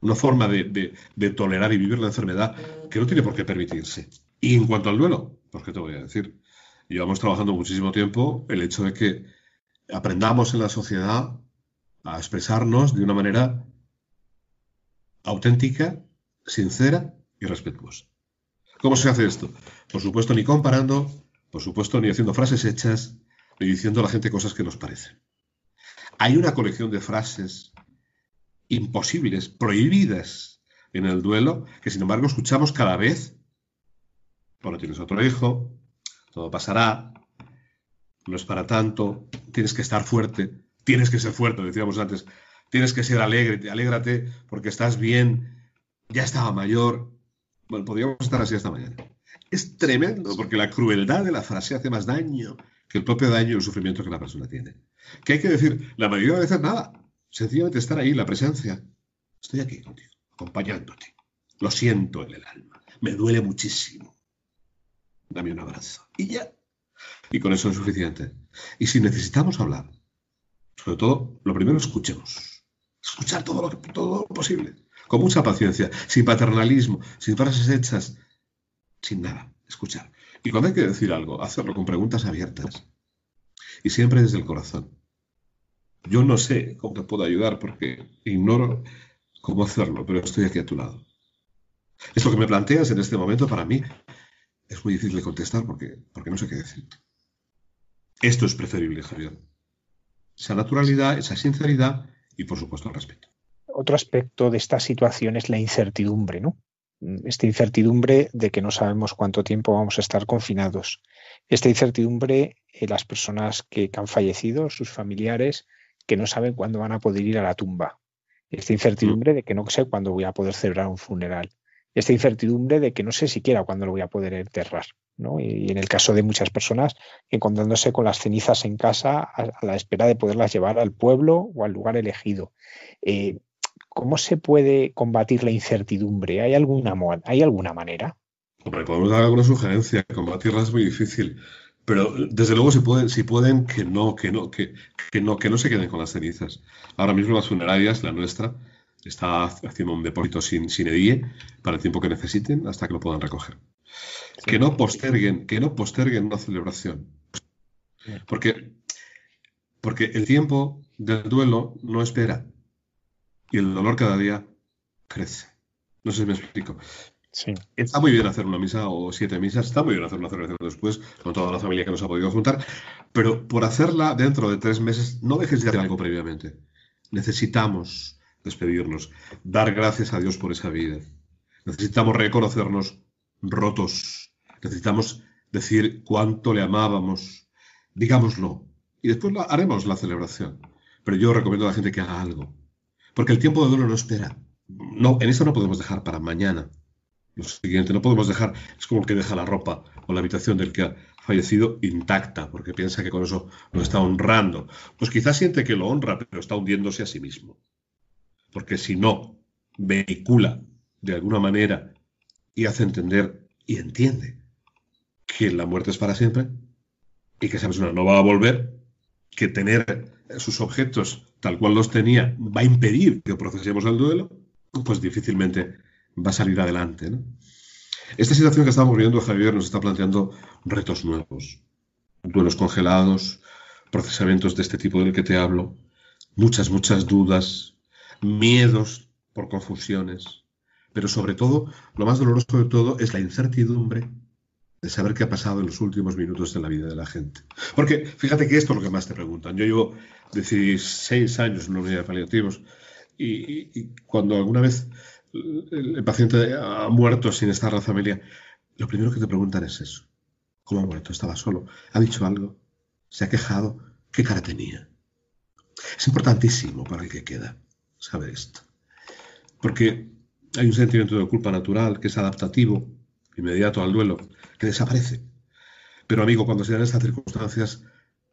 una forma de, tolerar y vivir la enfermedad que no tiene por qué permitirse. Y en cuanto al duelo, pues qué te voy a decir, llevamos trabajando muchísimo tiempo el hecho de que aprendamos en la sociedad a expresarnos de una manera auténtica, sincera y respetuosa. ¿Cómo se hace esto? Por supuesto, ni comparando, por supuesto, ni haciendo frases hechas, ni diciendo a la gente cosas que nos parecen. Hay una colección de frases imposibles, prohibidas en el duelo, que sin embargo escuchamos cada vez. Bueno, tienes otro hijo, todo pasará, no es para tanto, tienes que estar fuerte, tienes que ser fuerte, decíamos antes, tienes que ser alegre, alégrate porque estás bien, ya estaba mayor, bueno, podríamos estar así esta mañana. Es tremendo porque la crueldad de la frase hace más daño que el propio daño y el sufrimiento que la persona tiene. ¿Qué hay que decir? La mayoría de veces nada. Sencillamente estar ahí, la presencia. Estoy aquí contigo, acompañándote. Lo siento en el alma. Me duele muchísimo. Dame un abrazo. Y ya. Y con eso es suficiente. Y si necesitamos hablar, sobre todo, lo primero escuchemos. Escuchar todo lo, todo posible con mucha paciencia, sin paternalismo, sin frases hechas, sin nada, escuchar. Y cuando hay que decir algo, hacerlo con preguntas abiertas. Y siempre desde el corazón. Yo no sé cómo te puedo ayudar porque ignoro cómo hacerlo, pero estoy aquí a tu lado. Esto que me planteas en este momento para mí es muy difícil de contestar porque, porque no sé qué decir. Esto es preferible, Javier. Esa naturalidad, esa sinceridad y, por supuesto, el respeto otro aspecto de esta situación es la incertidumbre, ¿no? Esta incertidumbre de que no sabemos cuánto tiempo vamos a estar confinados. Esta incertidumbre en las personas que, han fallecido, sus familiares, que no saben cuándo van a poder ir a la tumba. Esta incertidumbre de que no sé cuándo voy a poder celebrar un funeral. Esta incertidumbre de que no sé siquiera cuándo lo voy a poder enterrar. ¿no? Y, en el caso de muchas personas, encontrándose con las cenizas en casa a, la espera de poderlas llevar al pueblo o al lugar elegido. Eh, ¿Cómo se puede combatir la incertidumbre? ¿Hay alguna, ¿hay alguna manera? podemos dar alguna sugerencia. Combatirla es muy difícil. Pero desde luego si pueden, si pueden que no, que no, que, no, que no se queden con las cenizas. Ahora mismo las funerarias, la nuestra, está haciendo un depósito sin, sin edie para el tiempo que necesiten hasta que lo puedan recoger. Que no posterguen, que no posterguen una celebración. Porque, porque el tiempo del duelo no espera y el dolor cada día crece. No sé si me explico. Sí. Está muy bien hacer una misa o siete misas, está muy bien hacer una celebración después con toda la familia que nos ha podido juntar, pero por hacerla dentro de tres meses, no dejes de hacer algo previamente. Necesitamos despedirnos, dar gracias a Dios por esa vida. Necesitamos reconocernos rotos. Necesitamos decir cuánto le amábamos. Digámoslo. Y después haremos la celebración. Pero yo recomiendo a la gente que haga algo. Porque el tiempo de duelo no espera. No, en eso no podemos dejar para mañana. Lo siguiente, no podemos dejar, es como el que deja la ropa o la habitación del que ha fallecido intacta, porque piensa que con eso lo está honrando. Pues quizás siente que lo honra, pero está hundiéndose a sí mismo. Porque si no vehicula de alguna manera y hace entender y entiende que la muerte es para siempre y que esa persona no va a volver, que tener sus objetos tal cual los tenía va a impedir que procesemos el duelo, pues difícilmente va a salir adelante. Esta situación que estamos viviendo, Javier, nos está planteando retos nuevos. Duelos congelados, procesamientos de este tipo del que te hablo, muchas, muchas dudas, miedos por confusiones. Pero sobre todo, lo más doloroso de todo es la incertidumbre de saber qué ha pasado en los últimos minutos de la vida de la gente. Porque fíjate que esto es lo que más te preguntan. Yo llevo 16 años en una unidad de paliativos y cuando alguna vez el, paciente ha muerto sin estar la familia, lo primero que te preguntan es eso. ¿Cómo ha muerto? ¿Estaba solo? ¿Ha dicho algo? ¿Se ha quejado? ¿Qué cara tenía? Es importantísimo para el que queda saber esto. Porque hay un sentimiento de culpa natural que es adaptativo, inmediato al duelo, que desaparece. Pero amigo, cuando se dan estas circunstancias,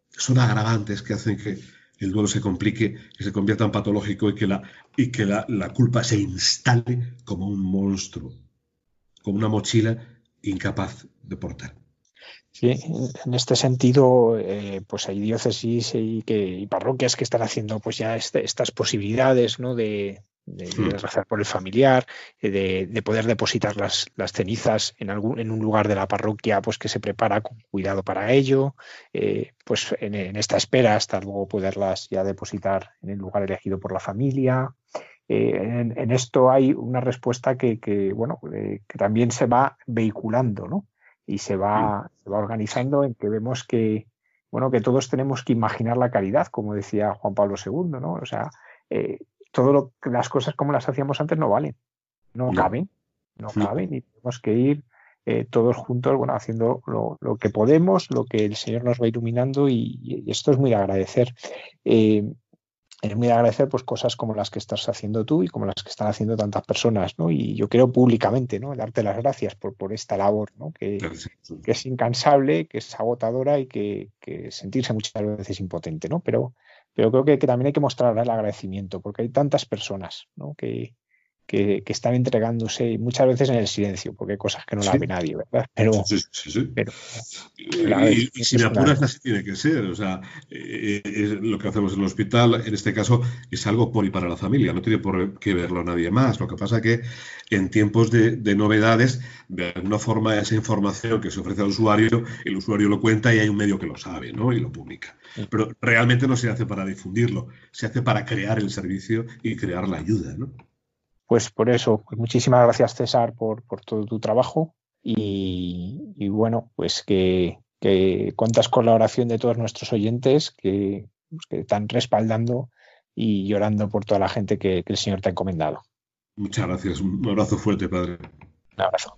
son agravantes que hacen que el duelo se complique, que se convierta en patológico y que la, y que la, culpa se instale como un monstruo, como una mochila incapaz de portar. Sí, en este sentido, eh, pues hay diócesis y, que, parroquias que están haciendo pues ya este, estas posibilidades ¿no? de, de, hmm. rezar por el familiar, eh, de, poder depositar las, las, cenizas en, algún, en un lugar de la parroquia pues que se prepara con cuidado para ello, eh, pues en, esta espera hasta luego poderlas ya depositar en el lugar elegido por la familia. Eh, en, esto hay una respuesta que, bueno, que también se va vehiculando, ¿no? Y se va, se va organizando en que vemos que, bueno, que todos tenemos que imaginar la caridad, como decía Juan Pablo II, ¿no? O sea, todo lo, las cosas como las hacíamos antes no valen, no, caben, no caben y tenemos que ir eh, todos juntos, bueno, haciendo lo, que podemos, lo que el Señor nos va iluminando y, esto es muy de agradecer. Eh, es muy de agradecer pues cosas como las que estás haciendo tú y como las que están haciendo tantas personas, ¿no? Y yo creo públicamente, ¿no? Darte las gracias por, por esta labor, ¿no? Que, que es incansable, que es agotadora y que, que, sentirse muchas veces impotente, ¿no? Pero, pero creo que, también hay que mostrar el agradecimiento, porque hay tantas personas que, que, están entregándose muchas veces en el silencio, porque hay cosas que no la ve nadie, ¿verdad? Pero, sí, sí, pero y, si me apuras, así tiene que ser. O sea, eh, lo que hacemos en el hospital, en este caso, es algo por y para la familia, no tiene por qué verlo nadie más. Lo que pasa que en tiempos de, de novedades, de alguna forma, esa información que se ofrece al usuario, el usuario lo cuenta y hay un medio que lo sabe ¿no? y lo publica. Pero realmente no se hace para difundirlo, se hace para crear el servicio y crear la ayuda. ¿no? Pues por eso, pues muchísimas gracias César por, todo tu trabajo y, bueno, pues que, que, cuentas con la oración de todos nuestros oyentes que, pues que, están respaldando y llorando por toda la gente que, que el Señor te ha encomendado. Muchas gracias, un abrazo fuerte, Padre. Un abrazo.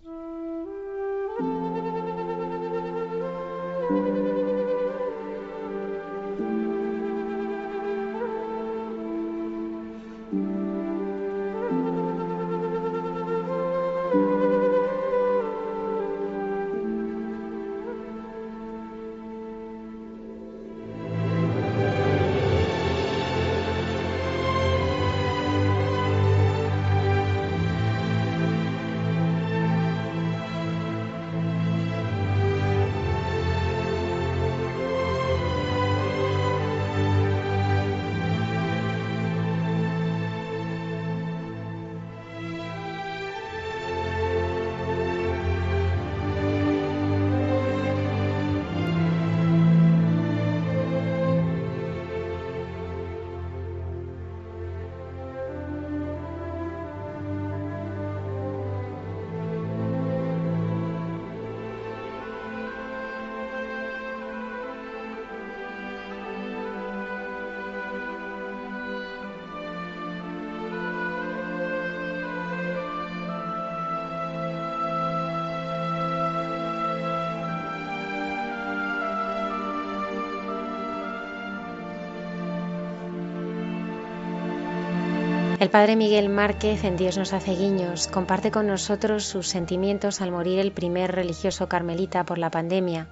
El padre Miguel Márquez en Dios nos hace guiños comparte con nosotros sus sentimientos al morir el primer religioso carmelita por la pandemia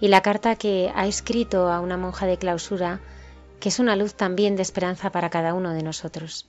y la carta que ha escrito a una monja de clausura que es una luz también de esperanza para cada uno de nosotros.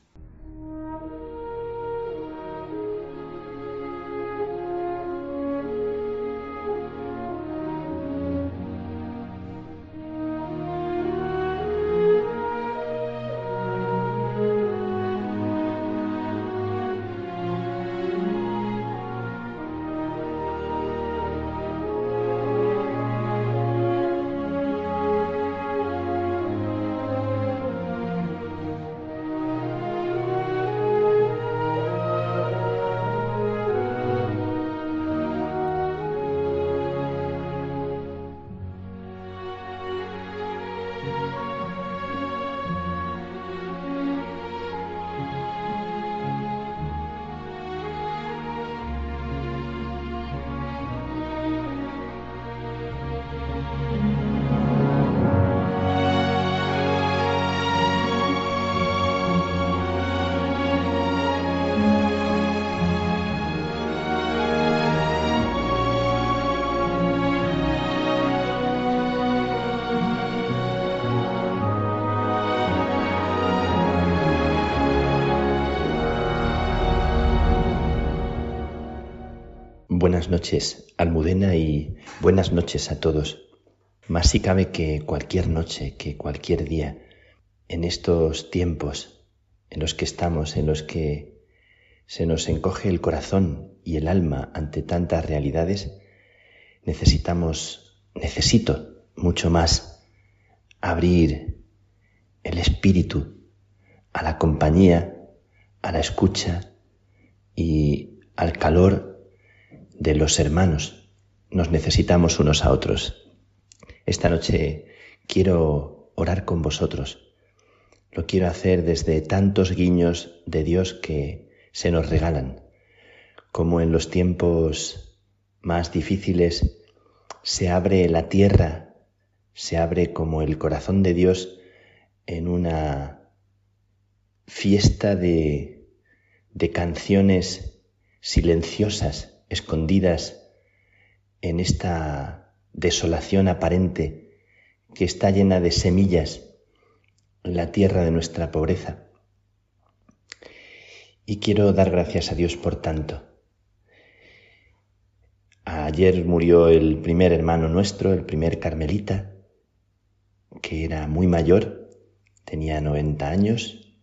Noches, Almudena, y buenas noches a todos. Más si cabe que cualquier noche, que cualquier día, en estos tiempos en los que estamos, en los que se nos encoge el corazón y el alma ante tantas realidades, necesitamos, necesito mucho más abrir el espíritu a la compañía, a la escucha y al calor de los hermanos. Nos necesitamos unos a otros. Esta noche quiero orar con vosotros. Lo quiero hacer desde tantos guiños de Dios que se nos regalan, como en los tiempos más difíciles se abre la tierra, se abre como el corazón de Dios en una fiesta de, de canciones silenciosas escondidas en esta desolación aparente que está llena de semillas la tierra de nuestra pobreza. Y quiero dar gracias a Dios por tanto. Ayer murió el primer hermano nuestro, el primer carmelita, que era muy mayor, tenía 90 años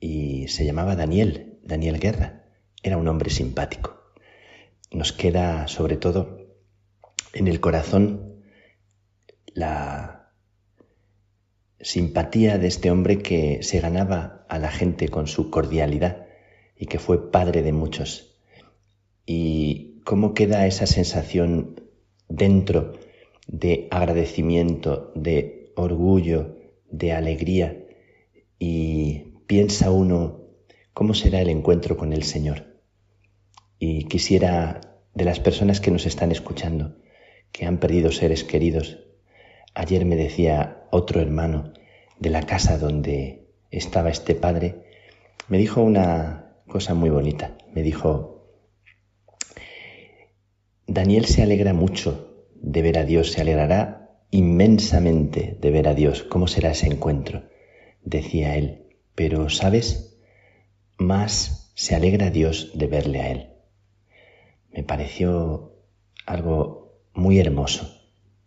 y se llamaba Daniel, Daniel Guerra. Era un hombre simpático nos queda sobre todo en el corazón la simpatía de este hombre que se ganaba a la gente con su cordialidad y que fue padre de muchos. Y cómo queda esa sensación dentro de agradecimiento, de orgullo, de alegría y piensa uno cómo será el encuentro con el Señor. Y quisiera de las personas que nos están escuchando, que han perdido seres queridos. Ayer me decía otro hermano de la casa donde estaba este padre, me dijo una cosa muy bonita. Me dijo, Daniel se alegra mucho de ver a Dios, se alegrará inmensamente de ver a Dios. ¿Cómo será ese encuentro? Decía él. Pero, ¿sabes? Más se alegra Dios de verle a él me pareció algo muy hermoso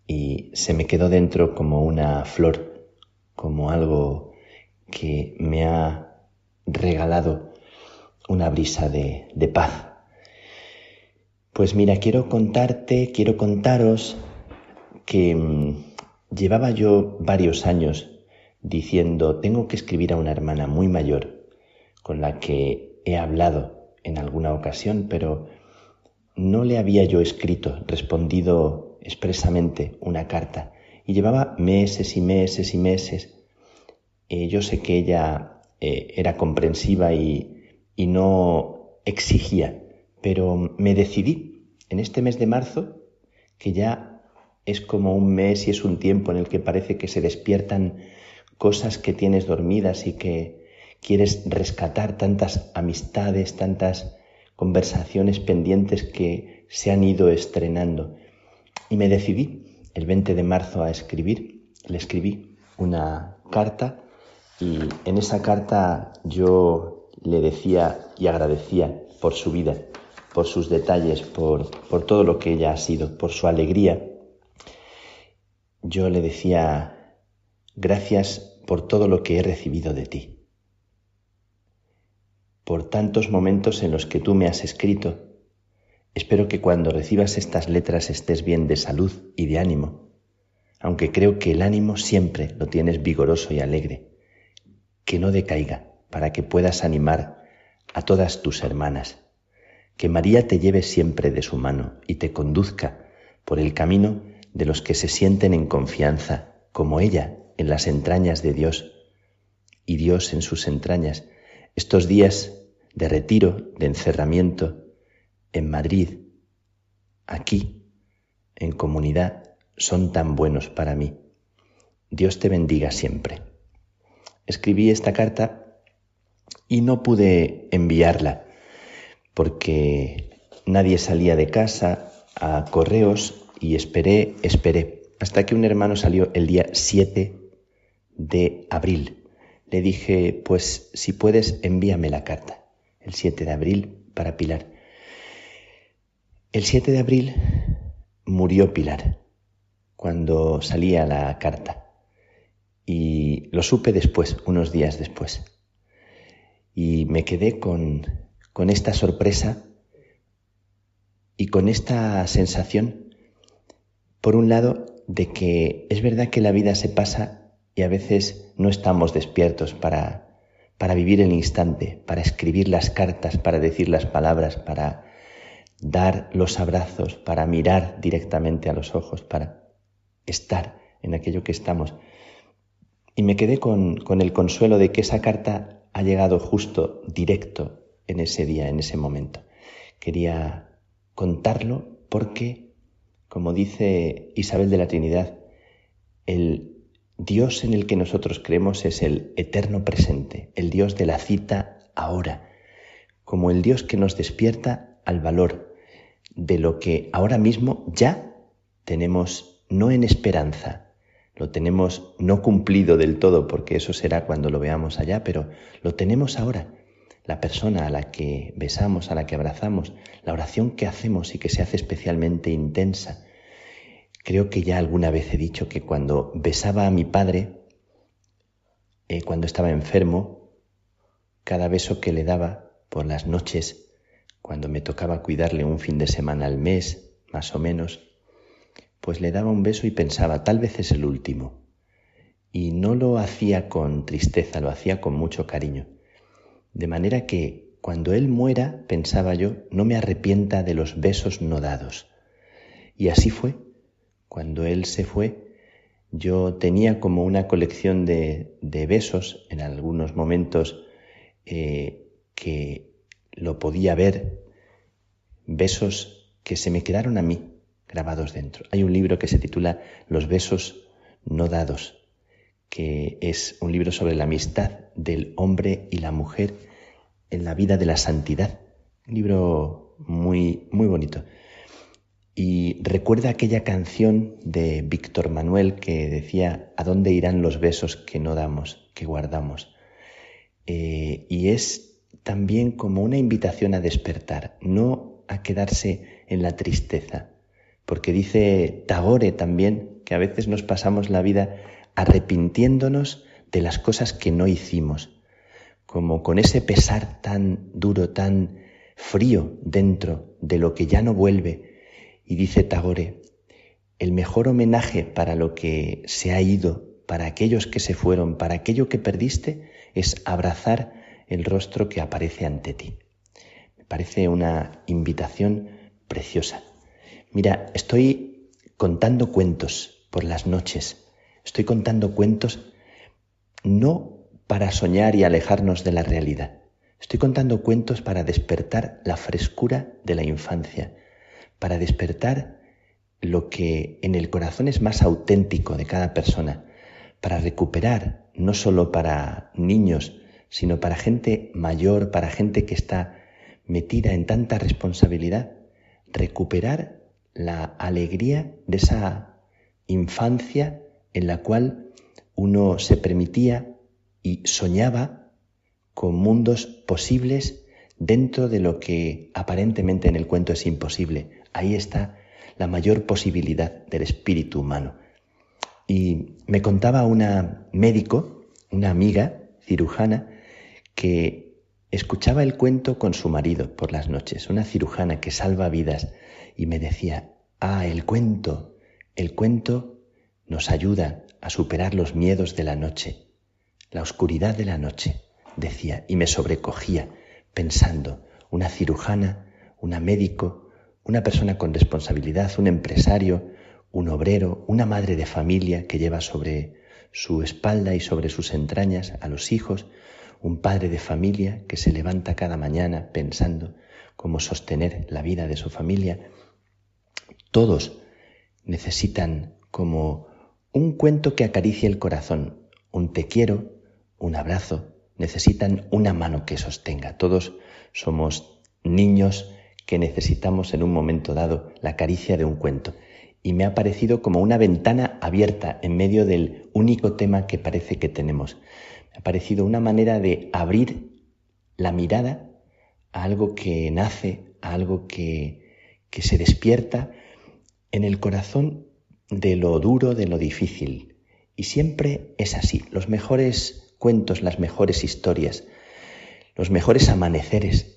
y se me quedó dentro como una flor, como algo que me ha regalado una brisa de, paz. Pues mira, quiero contarte, quiero contaros que mm, llevaba yo varios años diciendo, tengo que escribir a una hermana muy mayor con la que he hablado en alguna ocasión, pero no le había yo escrito, respondido expresamente una carta, y llevaba meses y meses y meses. Eh, yo sé que ella eh, era comprensiva y, y no exigía, pero me decidí en este mes de marzo, que ya es como un mes y es un tiempo en el que parece que se despiertan cosas que tienes dormidas y que, quieres rescatar tantas amistades, tantas conversaciones pendientes que se han ido estrenando. Y me decidí el 20 de marzo a escribir, le escribí una carta y en esa carta yo le decía y agradecía por su vida, por sus detalles, por, por todo lo que ella ha sido, por su alegría. Yo le decía, gracias por todo lo que he recibido de ti por tantos momentos en los que tú me has escrito. Espero que cuando recibas estas letras estés bien de salud y de ánimo, aunque creo que el ánimo siempre lo tienes vigoroso y alegre. Que no decaiga para que puedas animar a todas tus hermanas. Que María te lleve siempre de su mano y te conduzca por el camino de los que se sienten en confianza, como ella en las entrañas de Dios y Dios en sus entrañas. Estos días de retiro, de encerramiento, en Madrid, aquí, en comunidad, son tan buenos para mí. Dios te bendiga siempre. Escribí esta carta y no pude enviarla porque nadie salía de casa a correos y esperé, esperé, hasta que un hermano salió el día 7 de abril. Le dije, pues si puedes, envíame la carta el 7 de abril para Pilar. El 7 de abril murió Pilar cuando salía la carta y lo supe después, unos días después. Y me quedé con, con esta sorpresa y con esta sensación, por un lado, de que es verdad que la vida se pasa y a veces no estamos despiertos para para vivir el instante, para escribir las cartas, para decir las palabras, para dar los abrazos, para mirar directamente a los ojos, para estar en aquello que estamos. Y me quedé con, con el consuelo de que esa carta ha llegado justo, directo, en ese día, en ese momento. Quería contarlo porque, como dice Isabel de la Trinidad, el Dios en el que nosotros creemos es el eterno presente, el Dios de la cita ahora, como el Dios que nos despierta al valor de lo que ahora mismo ya tenemos no en esperanza, lo tenemos no cumplido del todo, porque eso será cuando lo veamos allá, pero lo tenemos ahora. La persona a la que besamos, a la que abrazamos, la oración que hacemos y que se hace especialmente intensa, Creo que ya alguna vez he dicho que cuando besaba a mi padre, eh, cuando estaba enfermo, cada beso que le daba por las noches, cuando me tocaba cuidarle un fin de semana al mes, más o menos, pues le daba un beso y pensaba, tal vez es el último. Y no lo hacía con tristeza, lo hacía con mucho cariño. De manera que cuando él muera, pensaba yo, no me arrepienta de los besos no dados. Y así fue. Cuando él se fue, yo tenía como una colección de, besos en algunos momentos eh, que lo podía ver, besos que se me quedaron a mí grabados dentro. Hay un libro que se titula Los besos no dados, que es un libro sobre la amistad del hombre y la mujer en la vida de la santidad. Un libro muy, muy bonito. Y recuerda aquella canción de Víctor Manuel que decía, ¿a dónde irán los besos que no damos, que guardamos? Eh, y es también como una invitación a despertar, no a quedarse en la tristeza, porque dice Tagore también que a veces nos pasamos la vida arrepintiéndonos de las cosas que no hicimos, como con ese pesar tan duro, tan frío dentro de lo que ya no vuelve, y dice Tagore, el mejor homenaje para lo que se ha ido, para aquellos que se fueron, para aquello que perdiste, es abrazar el rostro que aparece ante ti. Me parece una invitación preciosa. Mira, estoy contando cuentos por las noches. Estoy contando cuentos no para soñar y alejarnos de la realidad. Estoy contando cuentos para despertar la frescura de la infancia, para despertar lo que en el corazón es más auténtico de cada persona, para recuperar, no solo para niños, sino para gente mayor, para gente que está metida en tanta responsabilidad, recuperar la alegría de esa infancia en la cual uno se permitía y soñaba con mundos posibles dentro de lo que aparentemente en el cuento es imposible. Ahí está la mayor posibilidad del espíritu humano. Y me contaba una médico, una amiga cirujana, que escuchaba el cuento con su marido por las noches, una cirujana que salva vidas, y me decía, ah, el cuento, el cuento nos ayuda a superar los miedos de la noche, la oscuridad de la noche, decía, y me sobrecogía pensando, una cirujana, una médico, una persona con responsabilidad, un empresario, un obrero, una madre de familia que lleva sobre su espalda y sobre sus entrañas a los hijos, un padre de familia que se levanta cada mañana pensando cómo sostener la vida de su familia. Todos necesitan como un cuento que acaricie el corazón, un te quiero, un abrazo, necesitan una mano que sostenga. Todos somos niños que necesitamos en un momento dado la caricia de un cuento y me ha parecido como una ventana abierta en medio del único tema que parece que tenemos. Me ha parecido una manera de abrir la mirada a algo que nace, a algo que, que se despierta en el corazón de lo duro, de lo difícil. Y siempre es así. Los mejores cuentos, las mejores historias, los mejores amaneceres,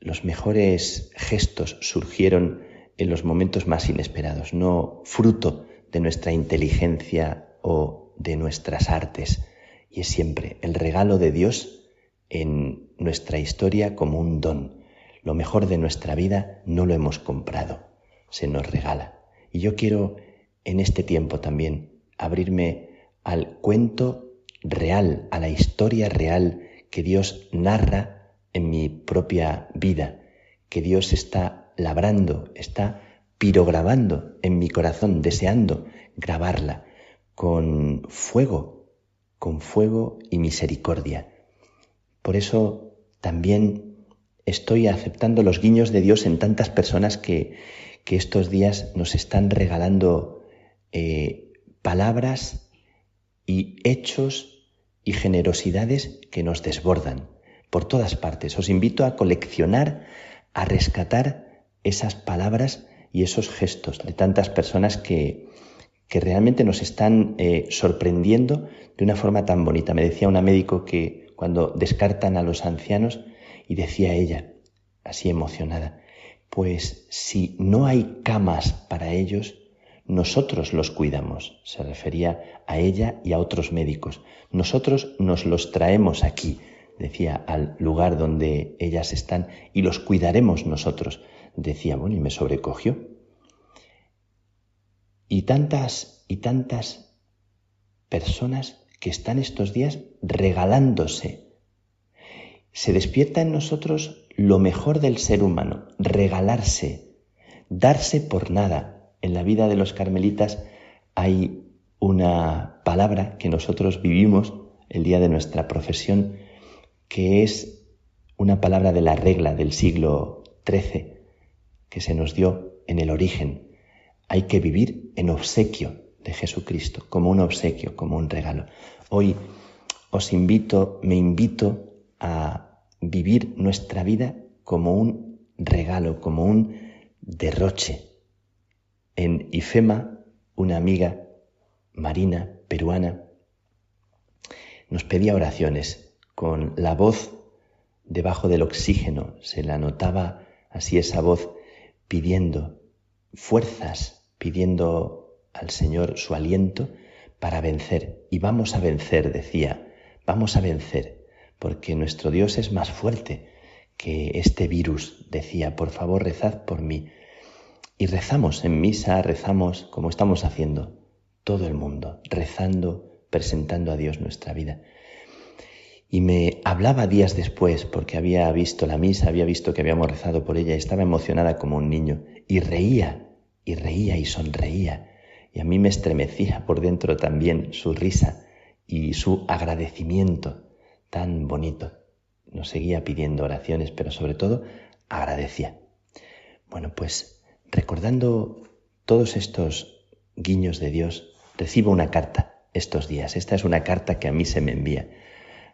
los mejores gestos surgieron en los momentos más inesperados, no fruto de nuestra inteligencia o de nuestras artes. Y es siempre el regalo de Dios en nuestra historia como un don. Lo mejor de nuestra vida no lo hemos comprado, se nos regala. Y yo quiero en este tiempo también abrirme al cuento real, a la historia real que Dios narra en mi propia vida, que Dios está labrando, está pirograbando en mi corazón, deseando grabarla con fuego, con fuego y misericordia. Por eso también estoy aceptando los guiños de Dios en tantas personas que, que estos días nos están regalando eh, palabras y hechos y generosidades que nos desbordan por todas partes. Os invito a coleccionar, a rescatar esas palabras y esos gestos de tantas personas que, que realmente nos están eh, sorprendiendo de una forma tan bonita. Me decía una médico que cuando descartan a los ancianos, y decía ella, así emocionada, pues si no hay camas para ellos, nosotros los cuidamos. Se refería a ella y a otros médicos. Nosotros nos los traemos aquí, decía, al lugar donde ellas están, y los cuidaremos nosotros decía, y me sobrecogió. Y tantas y tantas personas que están estos días regalándose. Se despierta en nosotros lo mejor del ser humano, regalarse, darse por nada. En la vida de los carmelitas hay una palabra que nosotros vivimos el día de nuestra profesión, que es una palabra de la regla del siglo XIII, que se nos dio en el origen. Hay que vivir en obsequio de Jesucristo, como un obsequio, como un regalo. Hoy os invito, me invito a vivir nuestra vida como un regalo, como un derroche. En IFEMA, una amiga marina peruana nos pedía oraciones con la voz debajo del oxígeno, se la notaba así esa voz pidiendo fuerzas, pidiendo al Señor su aliento para vencer. Y vamos a vencer, decía, vamos a vencer, porque nuestro Dios es más fuerte que este virus, decía, por favor rezad por mí. Y rezamos en misa, rezamos como estamos haciendo todo el mundo, rezando, presentando a Dios nuestra vida. Y me hablaba días después, porque había visto la misa, había visto que habíamos rezado por ella, y estaba emocionada como un niño, y reía, y reía, y sonreía, y a mí me estremecía por dentro también su risa y su agradecimiento tan bonito. Nos seguía pidiendo oraciones, pero sobre todo agradecía. Bueno, pues recordando todos estos guiños de Dios, recibo una carta estos días. Esta es una carta que a mí se me envía.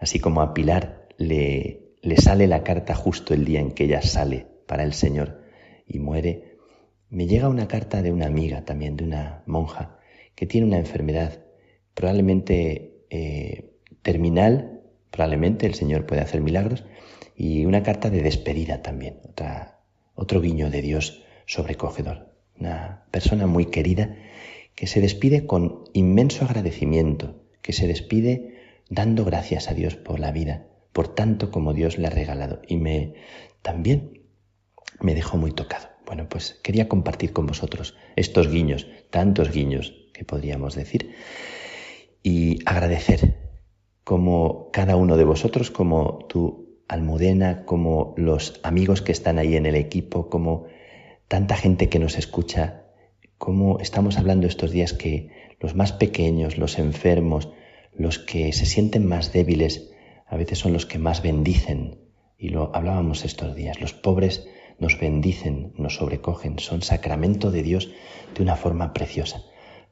Así como a Pilar le, le sale la carta justo el día en que ella sale para el Señor y muere, me llega una carta de una amiga también, de una monja, que tiene una enfermedad probablemente eh, terminal, probablemente el Señor puede hacer milagros, y una carta de despedida también, otra, otro guiño de Dios sobrecogedor. Una persona muy querida que se despide con inmenso agradecimiento, que se despide dando gracias a Dios por la vida, por tanto como Dios le ha regalado. Y me también me dejó muy tocado. Bueno, pues quería compartir con vosotros estos guiños, tantos guiños que podríamos decir, y agradecer como cada uno de vosotros, como tu Almudena, como los amigos que están ahí en el equipo, como tanta gente que nos escucha, como estamos hablando estos días que los más pequeños, los enfermos, los que se sienten más débiles, a veces son los que más bendicen. Y lo hablábamos estos días. Los pobres nos bendicen, nos sobrecogen, son sacramento de Dios de una forma preciosa,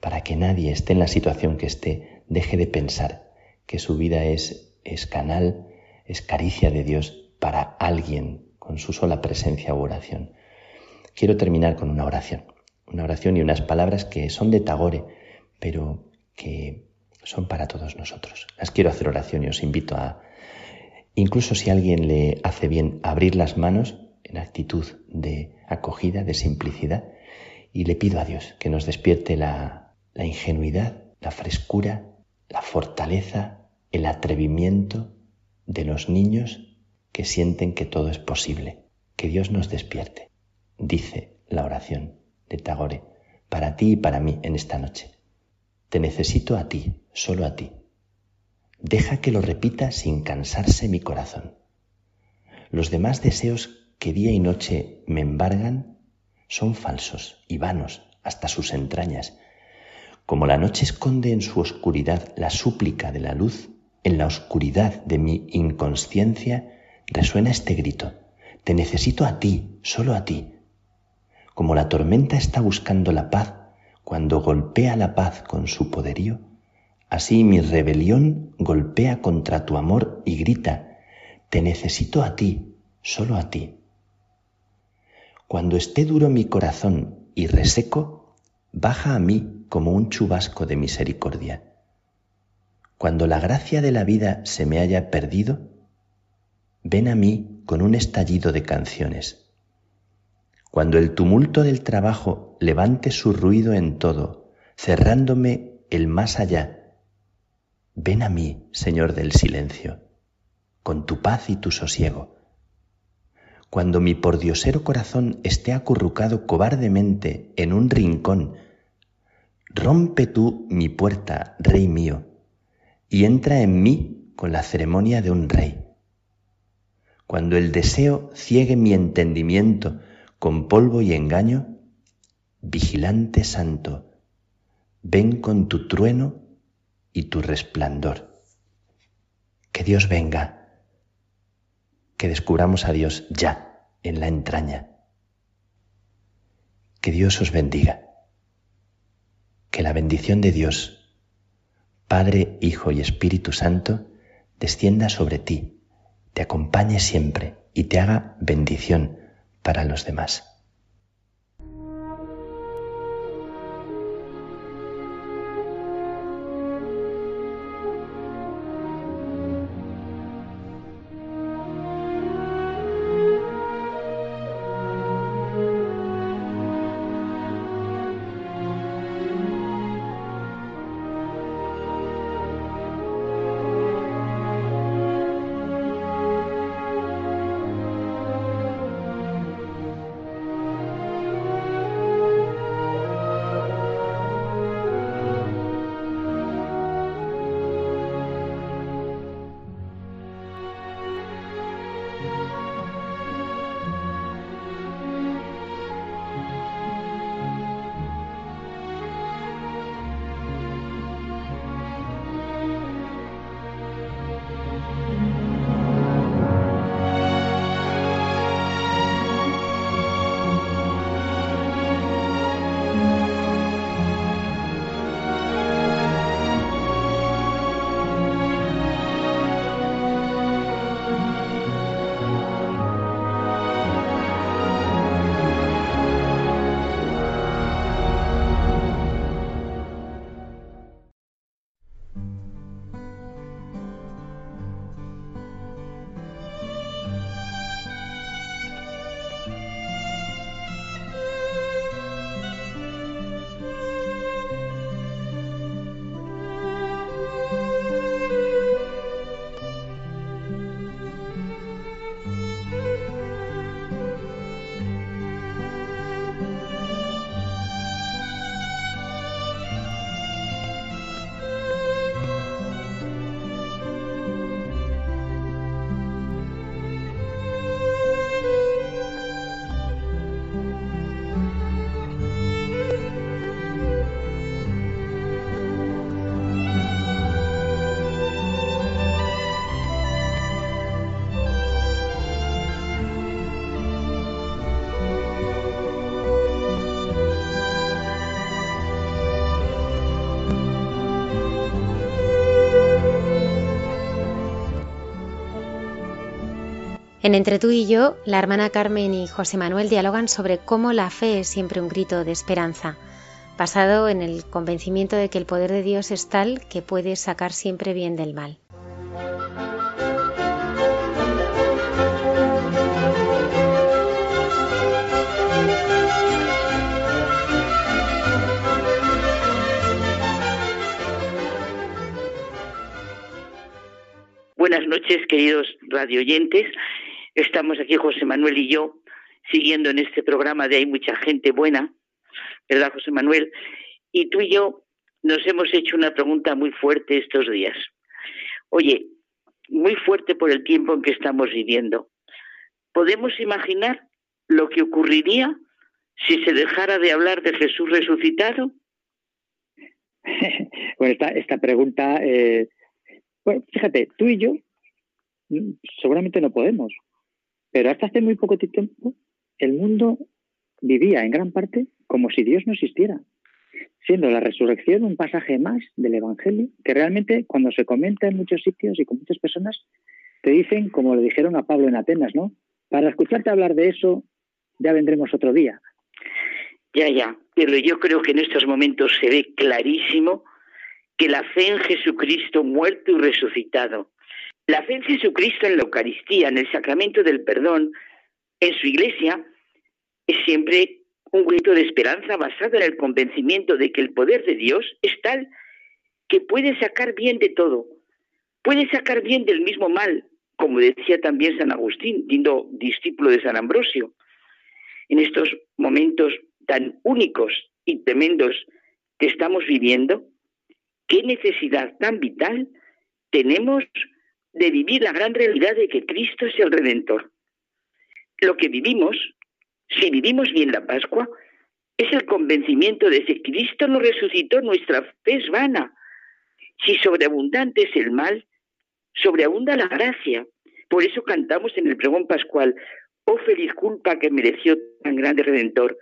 para que nadie esté en la situación que esté, deje de pensar que su vida es, canal, es caricia de Dios para alguien con su sola presencia u oración. Quiero terminar con una oración, una oración y unas palabras que son de Tagore, pero que son para todos nosotros. Las quiero hacer oración y os invito a, incluso si alguien le hace bien abrir las manos, en actitud de acogida, de simplicidad, y le pido a Dios que nos despierte la, la ingenuidad, la frescura, la fortaleza, el atrevimiento de los niños que sienten que todo es posible. Que Dios nos despierte, dice la oración de Tagore, para ti y para mí en esta noche. Te necesito a ti, solo a ti. Deja que lo repita sin cansarse mi corazón. Los demás deseos que día y noche me embargan son falsos y vanos hasta sus entrañas. Como la noche esconde en su oscuridad la súplica de la luz, en la oscuridad de mi inconsciencia resuena este grito. Te necesito a ti, solo a ti. Como la tormenta está buscando la paz cuando golpea la paz con su poderío, así mi rebelión golpea contra tu amor y grita, te necesito a ti, solo a ti. Cuando esté duro mi corazón y reseco, baja a mí como un chubasco de misericordia. Cuando la gracia de la vida se me haya perdido, ven a mí con un estallido de canciones. Cuando el tumulto del trabajo levante su ruido en todo, cerrándome el más allá, ven a mí, Señor del silencio, con tu paz y tu sosiego cuando mi pordiosero corazón esté acurrucado cobardemente en un rincón, rompe tú mi puerta, Rey mío, y entra en mí con la ceremonia de un rey. Cuando el deseo ciegue mi entendimiento con polvo y engaño, vigilante santo, ven con tu trueno y tu resplandor. Que Dios venga que descubramos a Dios ya, en la entraña. Que Dios os bendiga. Que la bendición de Dios, Padre, Hijo y Espíritu Santo, descienda sobre ti, te acompañe siempre y te haga bendición para los demás. En Entre tú y yo, la hermana Carmen y José Manuel dialogan sobre cómo la fe es siempre un grito de esperanza, basado en el convencimiento de que el poder de Dios es tal que puede sacar siempre bien del mal. Buenas noches, queridos radioyentes. Estamos aquí José Manuel y yo siguiendo en este programa de Hay mucha gente buena, ¿verdad, José Manuel? Y tú y yo nos hemos hecho una pregunta muy fuerte estos días. Oye, muy fuerte por el tiempo en que estamos viviendo. ¿Podemos imaginar lo que ocurriría si se dejara de hablar de Jesús resucitado? bueno, esta, esta pregunta, eh, bueno, fíjate, tú y yo mm, seguramente no podemos, pero hasta hace muy poco tiempo el mundo vivía en gran parte como si Dios no existiera, siendo la resurrección un pasaje más del Evangelio que realmente cuando se comenta en muchos sitios y con muchas personas te dicen, como le dijeron a Pablo en Atenas, ¿no? Para escucharte hablar de eso ya vendremos otro día. Ya, ya, pero yo creo que en estos momentos se ve clarísimo que la fe en Jesucristo muerto y resucitado, la fe en Jesucristo en la Eucaristía, en el sacramento del perdón, en su iglesia, es siempre un grito de esperanza basado en el convencimiento de que el poder de Dios es tal que puede sacar bien de todo, puede sacar bien del mismo mal, como decía también San Agustín, siendo discípulo de San Ambrosio. En estos momentos tan únicos y tremendos que estamos viviendo, qué necesidad tan vital tenemos de vivir la gran realidad de que Cristo es el Redentor. Lo que vivimos, si vivimos bien la Pascua, es el convencimiento de que Cristo nos resucitó, nuestra fe es vana. Si sobreabundante es el mal, sobreabunda la gracia. Por eso cantamos en el pregón pascual, oh feliz culpa que mereció tan grande Redentor.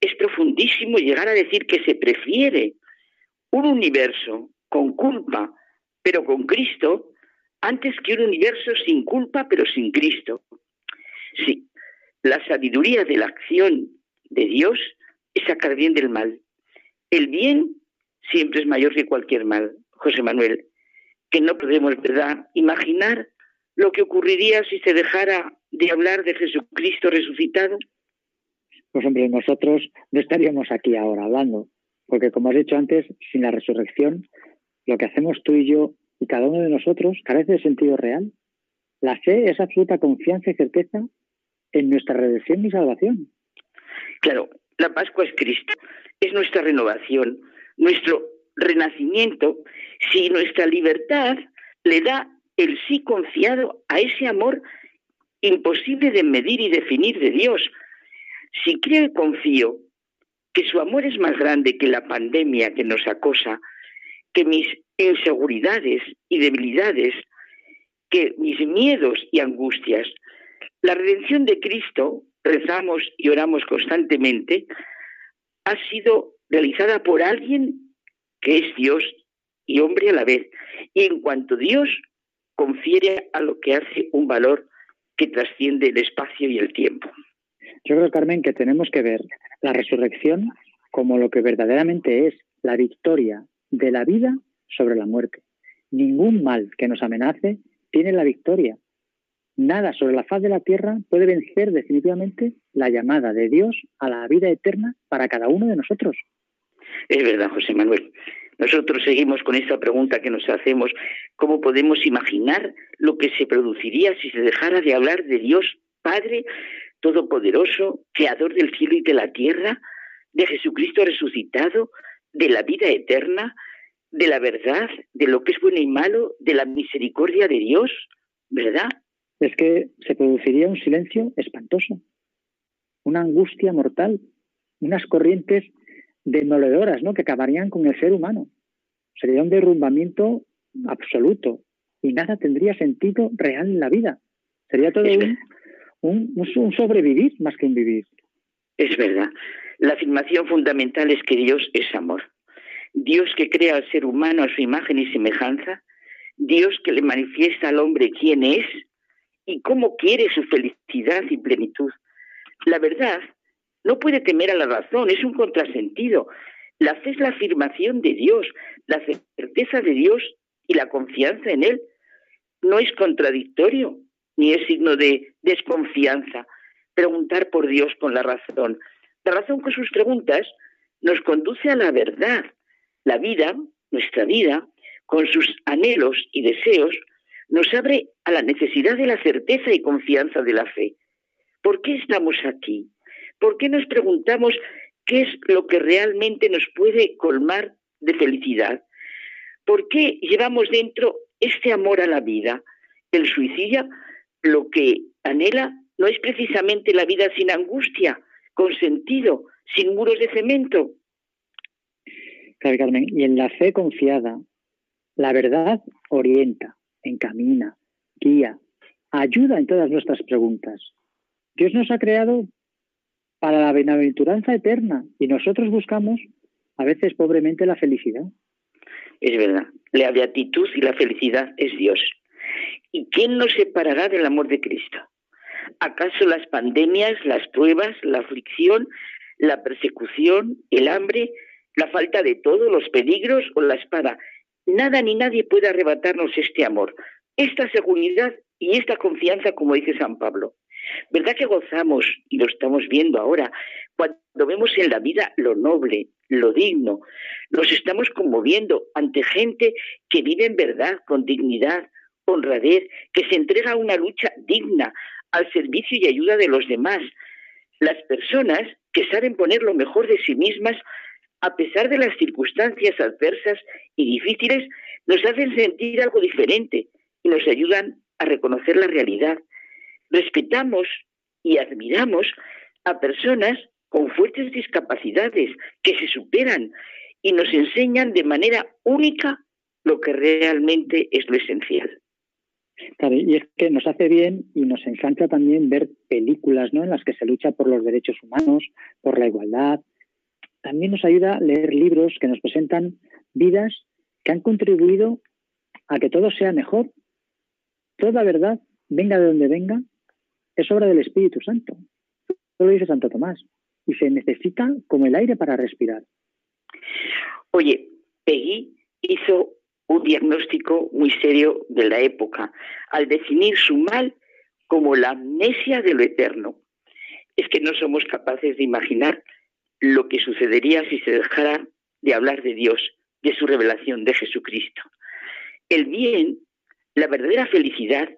Es profundísimo llegar a decir que se prefiere un universo con culpa, pero con Cristo, antes que un universo sin culpa, pero sin Cristo. Sí, la sabiduría de la acción de Dios es sacar bien del mal. El bien siempre es mayor que cualquier mal, José Manuel, que no podemos, ¿verdad?, imaginar lo que ocurriría si se dejara de hablar de Jesucristo resucitado. Pues hombre, nosotros no estaríamos aquí ahora hablando, porque como has dicho antes, sin la resurrección, lo que hacemos tú y yo y cada uno de nosotros carece de sentido real. La fe es absoluta confianza y certeza en nuestra redención y salvación. Claro, la Pascua es Cristo, es nuestra renovación, nuestro renacimiento, si nuestra libertad le da el sí confiado a ese amor imposible de medir y definir de Dios. Si creo y confío que su amor es más grande que la pandemia que nos acosa, que mis inseguridades y debilidades, que mis miedos y angustias. La redención de Cristo, rezamos y oramos constantemente, ha sido realizada por alguien que es Dios y hombre a la vez. Y en cuanto Dios confiere a lo que hace un valor que trasciende el espacio y el tiempo. Yo creo, Carmen, que tenemos que ver la resurrección como lo que verdaderamente es la victoria de la vida sobre la muerte. Ningún mal que nos amenace tiene la victoria. Nada sobre la faz de la tierra puede vencer definitivamente la llamada de Dios a la vida eterna para cada uno de nosotros. Es verdad, José Manuel. Nosotros seguimos con esta pregunta que nos hacemos, ¿cómo podemos imaginar lo que se produciría si se dejara de hablar de Dios Padre Todopoderoso, Creador del cielo y de la tierra, de Jesucristo resucitado, de la vida eterna, de la verdad, de lo que es bueno y malo, de la misericordia de Dios, ¿verdad? Es que se produciría un silencio espantoso, una angustia mortal, unas corrientes demoledoras, ¿no? Que acabarían con el ser humano. Sería un derrumbamiento absoluto y nada tendría sentido real en la vida. Sería todo un, un sobrevivir más que un vivir. Es verdad. La afirmación fundamental es que Dios es amor. Dios que crea al ser humano a su imagen y semejanza, Dios que le manifiesta al hombre quién es y cómo quiere su felicidad y plenitud. La verdad no puede temer a la razón, es un contrasentido. La fe es la afirmación de Dios, la certeza de Dios y la confianza en Él. No es contradictorio, ni es signo de desconfianza preguntar por Dios con la razón. La razón con sus preguntas nos conduce a la verdad. La vida, nuestra vida, con sus anhelos y deseos, nos abre a la necesidad de la certeza y confianza de la fe. ¿Por qué estamos aquí? ¿Por qué nos preguntamos qué es lo que realmente nos puede colmar de felicidad? ¿Por qué llevamos dentro este amor a la vida? El suicidio lo que anhela no es precisamente la vida sin angustia, con sentido, sin muros de cemento. Carmen, y en la fe confiada, la verdad orienta, encamina, guía, ayuda en todas nuestras preguntas. Dios nos ha creado para la bienaventuranza eterna y nosotros buscamos a veces pobremente la felicidad. Es verdad, la beatitud y la felicidad es Dios. ¿Y quién nos separará del amor de Cristo? ¿Acaso las pandemias, las pruebas, la aflicción, la persecución, el hambre, la falta de todo, los peligros o la espada? Nada ni nadie puede arrebatarnos este amor, esta seguridad y esta confianza, como dice San Pablo. ¿Verdad que gozamos, y lo estamos viendo ahora, cuando vemos en la vida lo noble, lo digno? Nos estamos conmoviendo ante gente que vive en verdad, con dignidad, honradez, que se entrega a una lucha digna, al servicio y ayuda de los demás. Las personas que saben poner lo mejor de sí mismas a pesar de las circunstancias adversas y difíciles, nos hacen sentir algo diferente y nos ayudan a reconocer la realidad. Respetamos y admiramos a personas con fuertes discapacidades que se superan y nos enseñan de manera única lo que realmente es lo esencial y es que nos hace bien y nos encanta también ver películas ¿no? en las que se lucha por los derechos humanos, por la igualdad. También nos ayuda a leer libros que nos presentan vidas que han contribuido a que todo sea mejor. Toda verdad, venga de donde venga, es obra del Espíritu Santo. Eso lo dice Santo Tomás. Y se necesita como el aire para respirar. Oye, Peggy hizo un diagnóstico muy serio de la época, al definir su mal como la amnesia de lo eterno. Es que no somos capaces de imaginar lo que sucedería si se dejara de hablar de Dios, de su revelación, de Jesucristo. El bien, la verdadera felicidad,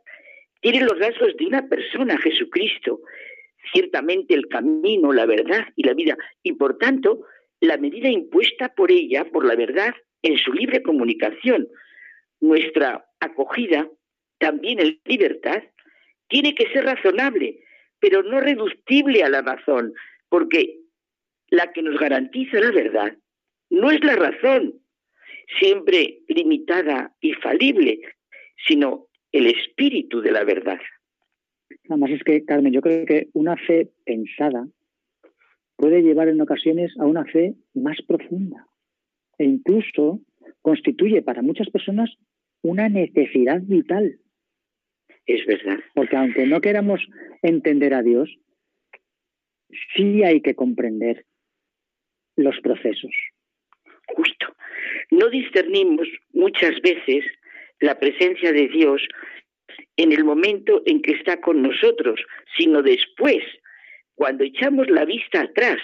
tiene los rasgos de una persona, Jesucristo, ciertamente el camino, la verdad y la vida, y por tanto, la medida impuesta por ella, por la verdad, en su libre comunicación. Nuestra acogida, también en libertad, tiene que ser razonable, pero no reductible a la razón, porque la que nos garantiza la verdad no es la razón, siempre limitada y falible, sino el espíritu de la verdad. Además es que, Carmen, yo creo que una fe pensada puede llevar en ocasiones a una fe más profunda e incluso constituye para muchas personas una necesidad vital. Es verdad. Porque aunque no queramos entender a Dios, sí hay que comprender los procesos. Justo. No discernimos muchas veces la presencia de Dios en el momento en que está con nosotros, sino después, cuando echamos la vista atrás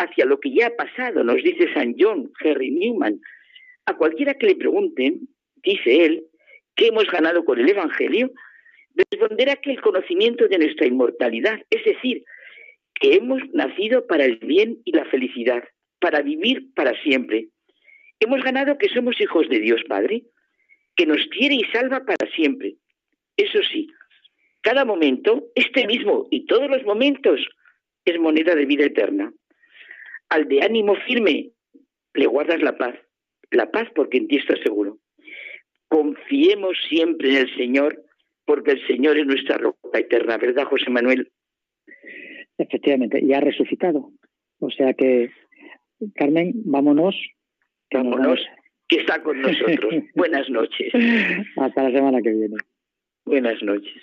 hacia lo que ya ha pasado, nos dice San John Henry Newman. A cualquiera que le pregunten, dice él, ¿qué hemos ganado con el Evangelio? Responderá que el conocimiento de nuestra inmortalidad, es decir, que hemos nacido para el bien y la felicidad, para vivir para siempre. Hemos ganado que somos hijos de Dios Padre, que nos quiere y salva para siempre. Eso sí, cada momento, este mismo y todos los momentos, es moneda de vida eterna al de ánimo firme le guardas la paz, la paz porque en ti estás seguro. Confiemos siempre en el Señor, porque el Señor es nuestra roca eterna, ¿verdad, José Manuel? Efectivamente, ya ha resucitado. O sea que, Carmen, vámonos. vámonos, que está con nosotros. Buenas noches. Hasta la semana que viene. Buenas noches.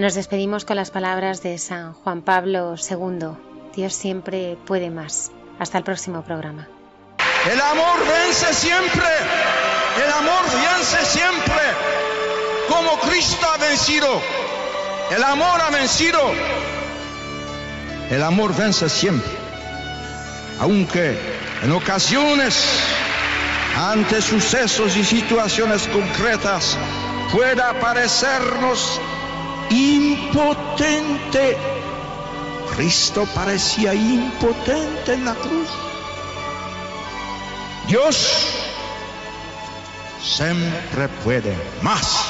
Nos despedimos con las palabras de San Juan Pablo II. Dios siempre puede más. Hasta el próximo programa. El amor vence siempre. El amor vence siempre. Como Cristo ha vencido. El amor ha vencido. El amor vence siempre. Aunque en ocasiones, ante sucesos y situaciones concretas, pueda parecernos impotente. Cristo parecía impotente en la cruz. Dios siempre puede más.